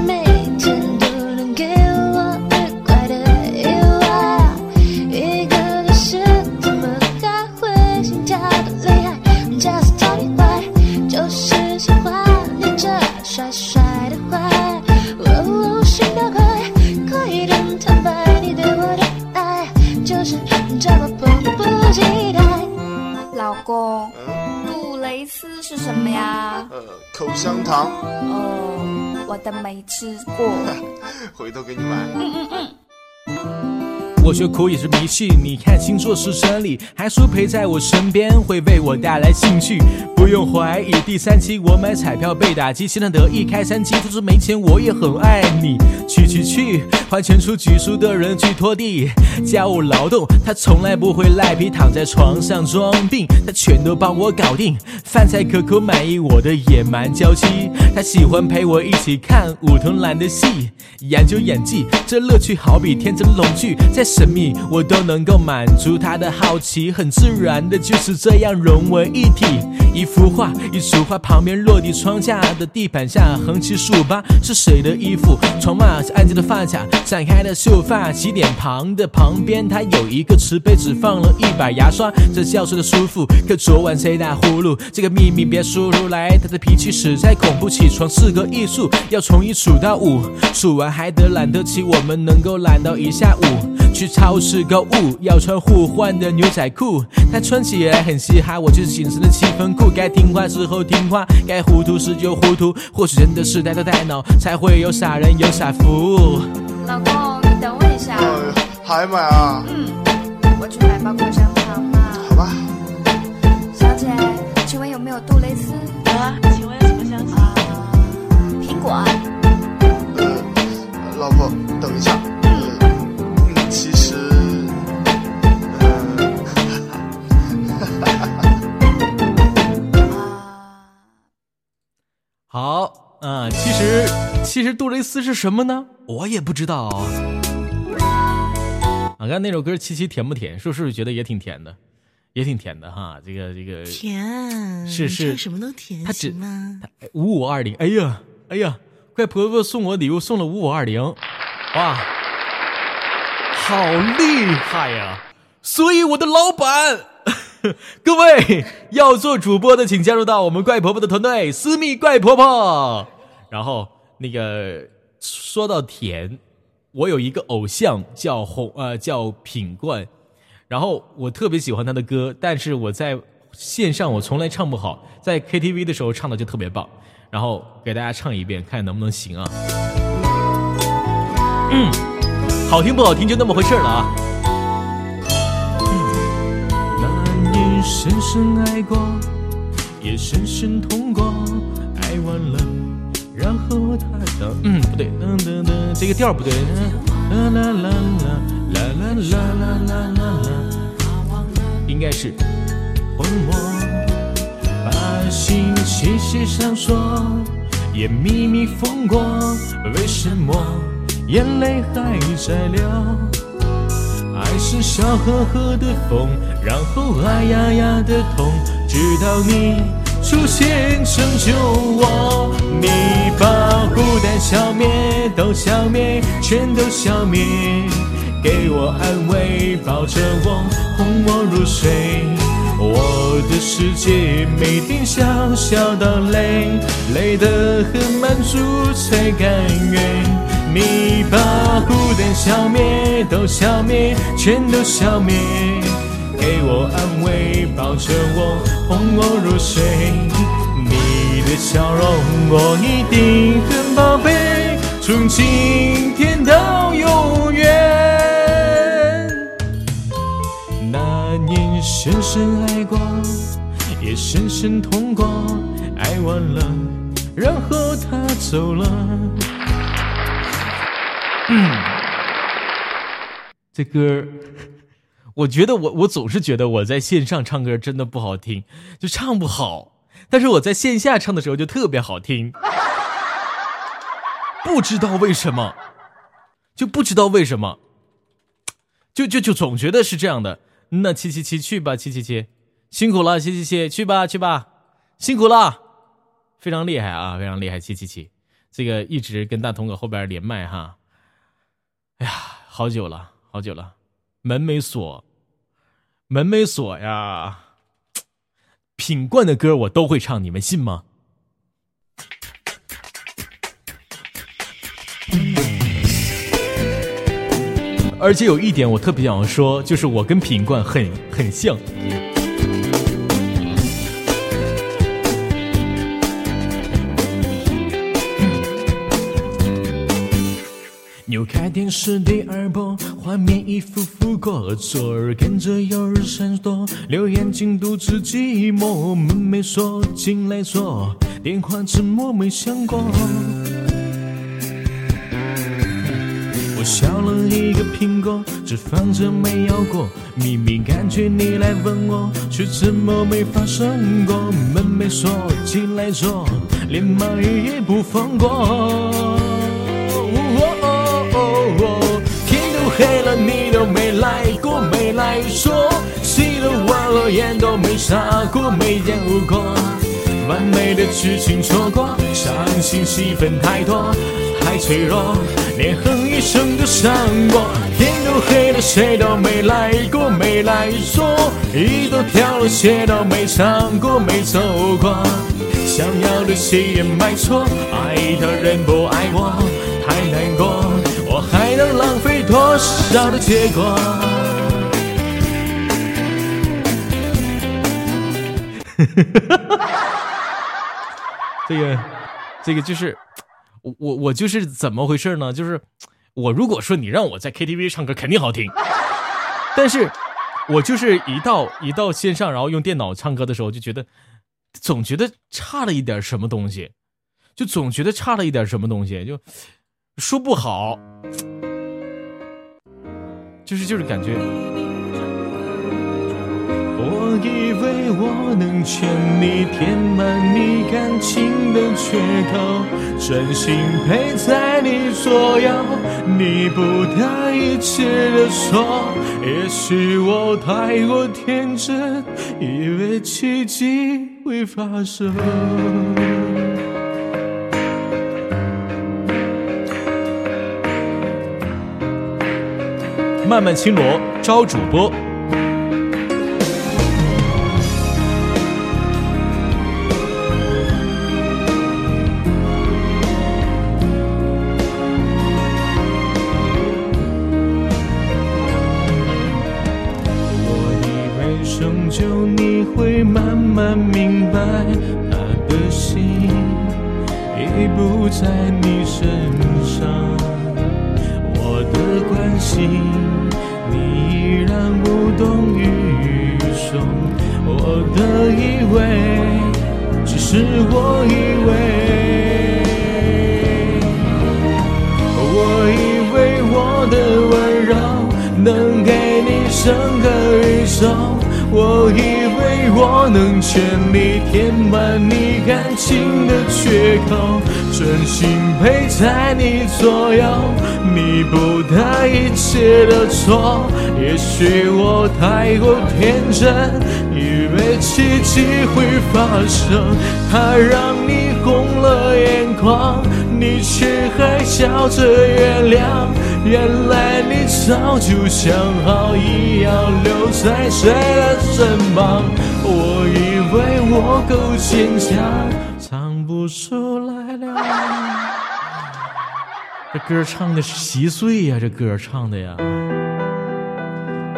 老公，杜蕾斯是什么呀？呃，口香糖。哦，我的没吃过。回头给你买。嗯嗯嗯。我学苦也是迷信，你看星座是真理，还说陪在我身边会为我带来兴趣，不用怀疑。第三期我买彩票被打击，现在得意开三期，就是没钱我也很爱你。去去去，换全出局输的人去拖地，家务劳动他从来不会赖皮，躺在床上装病，他全都帮我搞定。饭菜可口满意，我的野蛮娇妻，他喜欢陪我一起看武藤兰的戏，研究演技，这乐趣好比天真龙剧，在神秘我都能够满足他的好奇，很自然的就是这样融为一体。一幅画，一束花，旁边落地窗架的地板下横七竖八是谁的衣服？床袜是安静的发卡，展开的秀发，洗脸旁的旁边，它有一个瓷杯，只放了一把牙刷，这觉睡的舒服。可昨晚谁打呼噜？这个秘密别说出来，他的脾气实在恐怖。起床是个艺术，要从一数到五，数完还得懒得起，我们能够懒到一下午。去超市购物要穿互换的牛仔裤，它穿起来很嘻哈，我就是紧身的七分裤。该听话时候听话，该糊涂时就糊涂。或许人的是呆头呆脑，才会有傻人有傻福。老公，你等我一下。呃，还买啊？嗯，我去买包口香糖嘛。好吧。小姐，请问有没有杜蕾斯？有啊，请问有什么香气？啊，苹果。呃，老婆，等一下。好，啊、其实其实杜蕾斯是什么呢？我也不知道。啊，刚才那首歌七七甜不甜？是不是觉得也挺甜的？也挺甜的哈。这个这个甜，是是唱什么都甜，他只？五五二零，哎呀哎呀，怪婆婆送我礼物送了五五二零，哇，好厉害呀！所以我的老板，各位要做主播的，请加入到我们怪婆婆的团队，私密怪婆婆。然后那个说到甜，我有一个偶像叫红呃叫品冠，然后我特别喜欢他的歌，但是我在线上我从来唱不好，在 KTV 的时候唱的就特别棒。然后给大家唱一遍，看能不能行啊？嗯，好听不好听就那么回事了啊。深深爱过，也深深痛过，爱完了，然后他等，嗯，不对，噔噔噔，这个调不对，啦啦啦啦啦啦啦啦啦啦啦，应该是混我。把心细细上说，也秘密风过，为什么眼泪还在流？爱是笑呵呵的风，然后爱呀呀的痛，直到你出现拯救我。你把孤单消灭，都消灭，全都消灭，给我安慰，抱着我，哄我入睡。我的世界每天小小的累，累得很满足才甘愿。你把孤单消灭，都消灭，全都消灭，给我安慰，抱着我，哄我入睡。你的笑容我一定很宝贝，从今天到永远。那年深深爱过，也深深痛过，爱完了，然后他走了。嗯，这歌，我觉得我我总是觉得我在线上唱歌真的不好听，就唱不好，但是我在线下唱的时候就特别好听，不知道为什么，就不知道为什么。就就就总觉得是这样的。那七七七去吧，七七七，辛苦了，七七七去吧去吧，辛苦了，非常厉害啊，非常厉害，七七七，这个一直跟大同搁后边连麦哈。哎呀，好久了，好久了，门没锁，门没锁呀。品冠的歌我都会唱，你们信吗？而且有一点我特别想说，就是我跟品冠很很像。开电视第二波，画面一幅幅过，左耳跟着右耳闪躲，留言进独自寂寞，门没锁，进来坐，电话沉默没响过。我削了一个苹果，只放着没咬过。明明感觉你来吻我，却怎么没发生过？门没锁，进来坐，连蚂蚁也不放过。黑了，你都没来过，没来说，洗了碗了，眼都没眨过，没见过。完美的剧情错过，伤心戏份太多，太脆弱，连哼一声都伤过。天都黑了，谁都没来过，没来说，衣都挑了，鞋都没尝过，没走过。想要的谁也买错，爱的人不爱我，太难过，少的结果？这个，这个就是我我就是怎么回事呢？就是我如果说你让我在 KTV 唱歌，肯定好听，但是我就是一到一到线上，然后用电脑唱歌的时候，就觉得总觉得差了一点什么东西，就总觉得差了一点什么东西，就说不好，就是就是感觉。我以为我能全力填满你感情的缺口，专心陪在你左右，弥补他一切的错。也许我太过天真，以为奇迹会发生。漫漫青罗招主播。我以为终究你会慢慢明白，他的心已不在你身上。的关心，你依然无动于衷。我的以为，只是我以为。我以为我的温柔能给你整个宇宙，我以为我能全力填满你感情的缺口，专心陪在你左右，弥补他一切的错。也许我太过天真，以为奇迹会发生，他让你红了眼眶，你却还笑着原谅。原来你早就想好，一要留在谁的身旁。我以为我够坚强，藏不住来了。这歌唱的是稀碎呀，这歌唱的呀。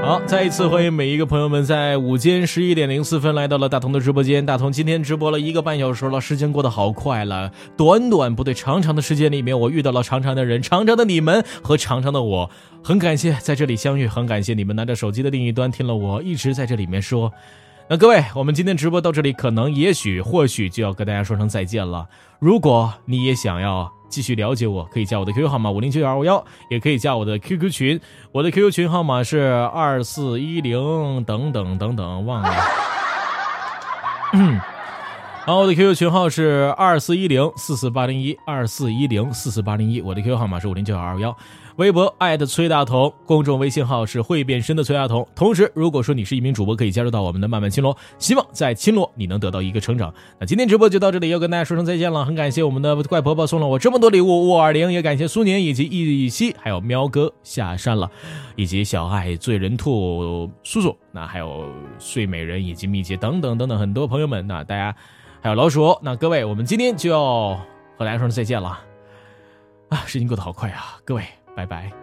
好，再一次欢迎每一个朋友们在午间十一点零四分来到了大同的直播间。大同今天直播了一个半小时了，时间过得好快了，短短不对长长的时间里面，我遇到了长长的人，长长的你们和长长的我，很感谢在这里相遇，很感谢你们拿着手机的另一端听了我一直在这里面说。那各位，我们今天直播到这里，可能、也许、或许就要跟大家说声再见了。如果你也想要继续了解我，可以加我的 QQ 号码五零九九二五幺，也可以加我的 QQ 群，我的 QQ 群号码是二四一零等等等等，忘了。然后我的 QQ 群号是二四一零四四八零一二四一零四四八零一，我的 QQ 号码是五零九二二幺。微博艾特崔大同，公众微信号是会变身的崔大同。同时，如果说你是一名主播，可以加入到我们的漫漫青罗，希望在青罗你能得到一个成长。那今天直播就到这里，要跟大家说声再见了。很感谢我们的怪婆婆送了我这么多礼物，五二零也感谢苏宁以及易西，还有喵哥下山了，以及小爱、醉人兔、叔叔，那还有睡美人以及蜜姐等等等等很多朋友们，那大家还有老鼠，那各位，我们今天就要和大家说声再见了。啊，时间过得好快啊，各位。拜拜。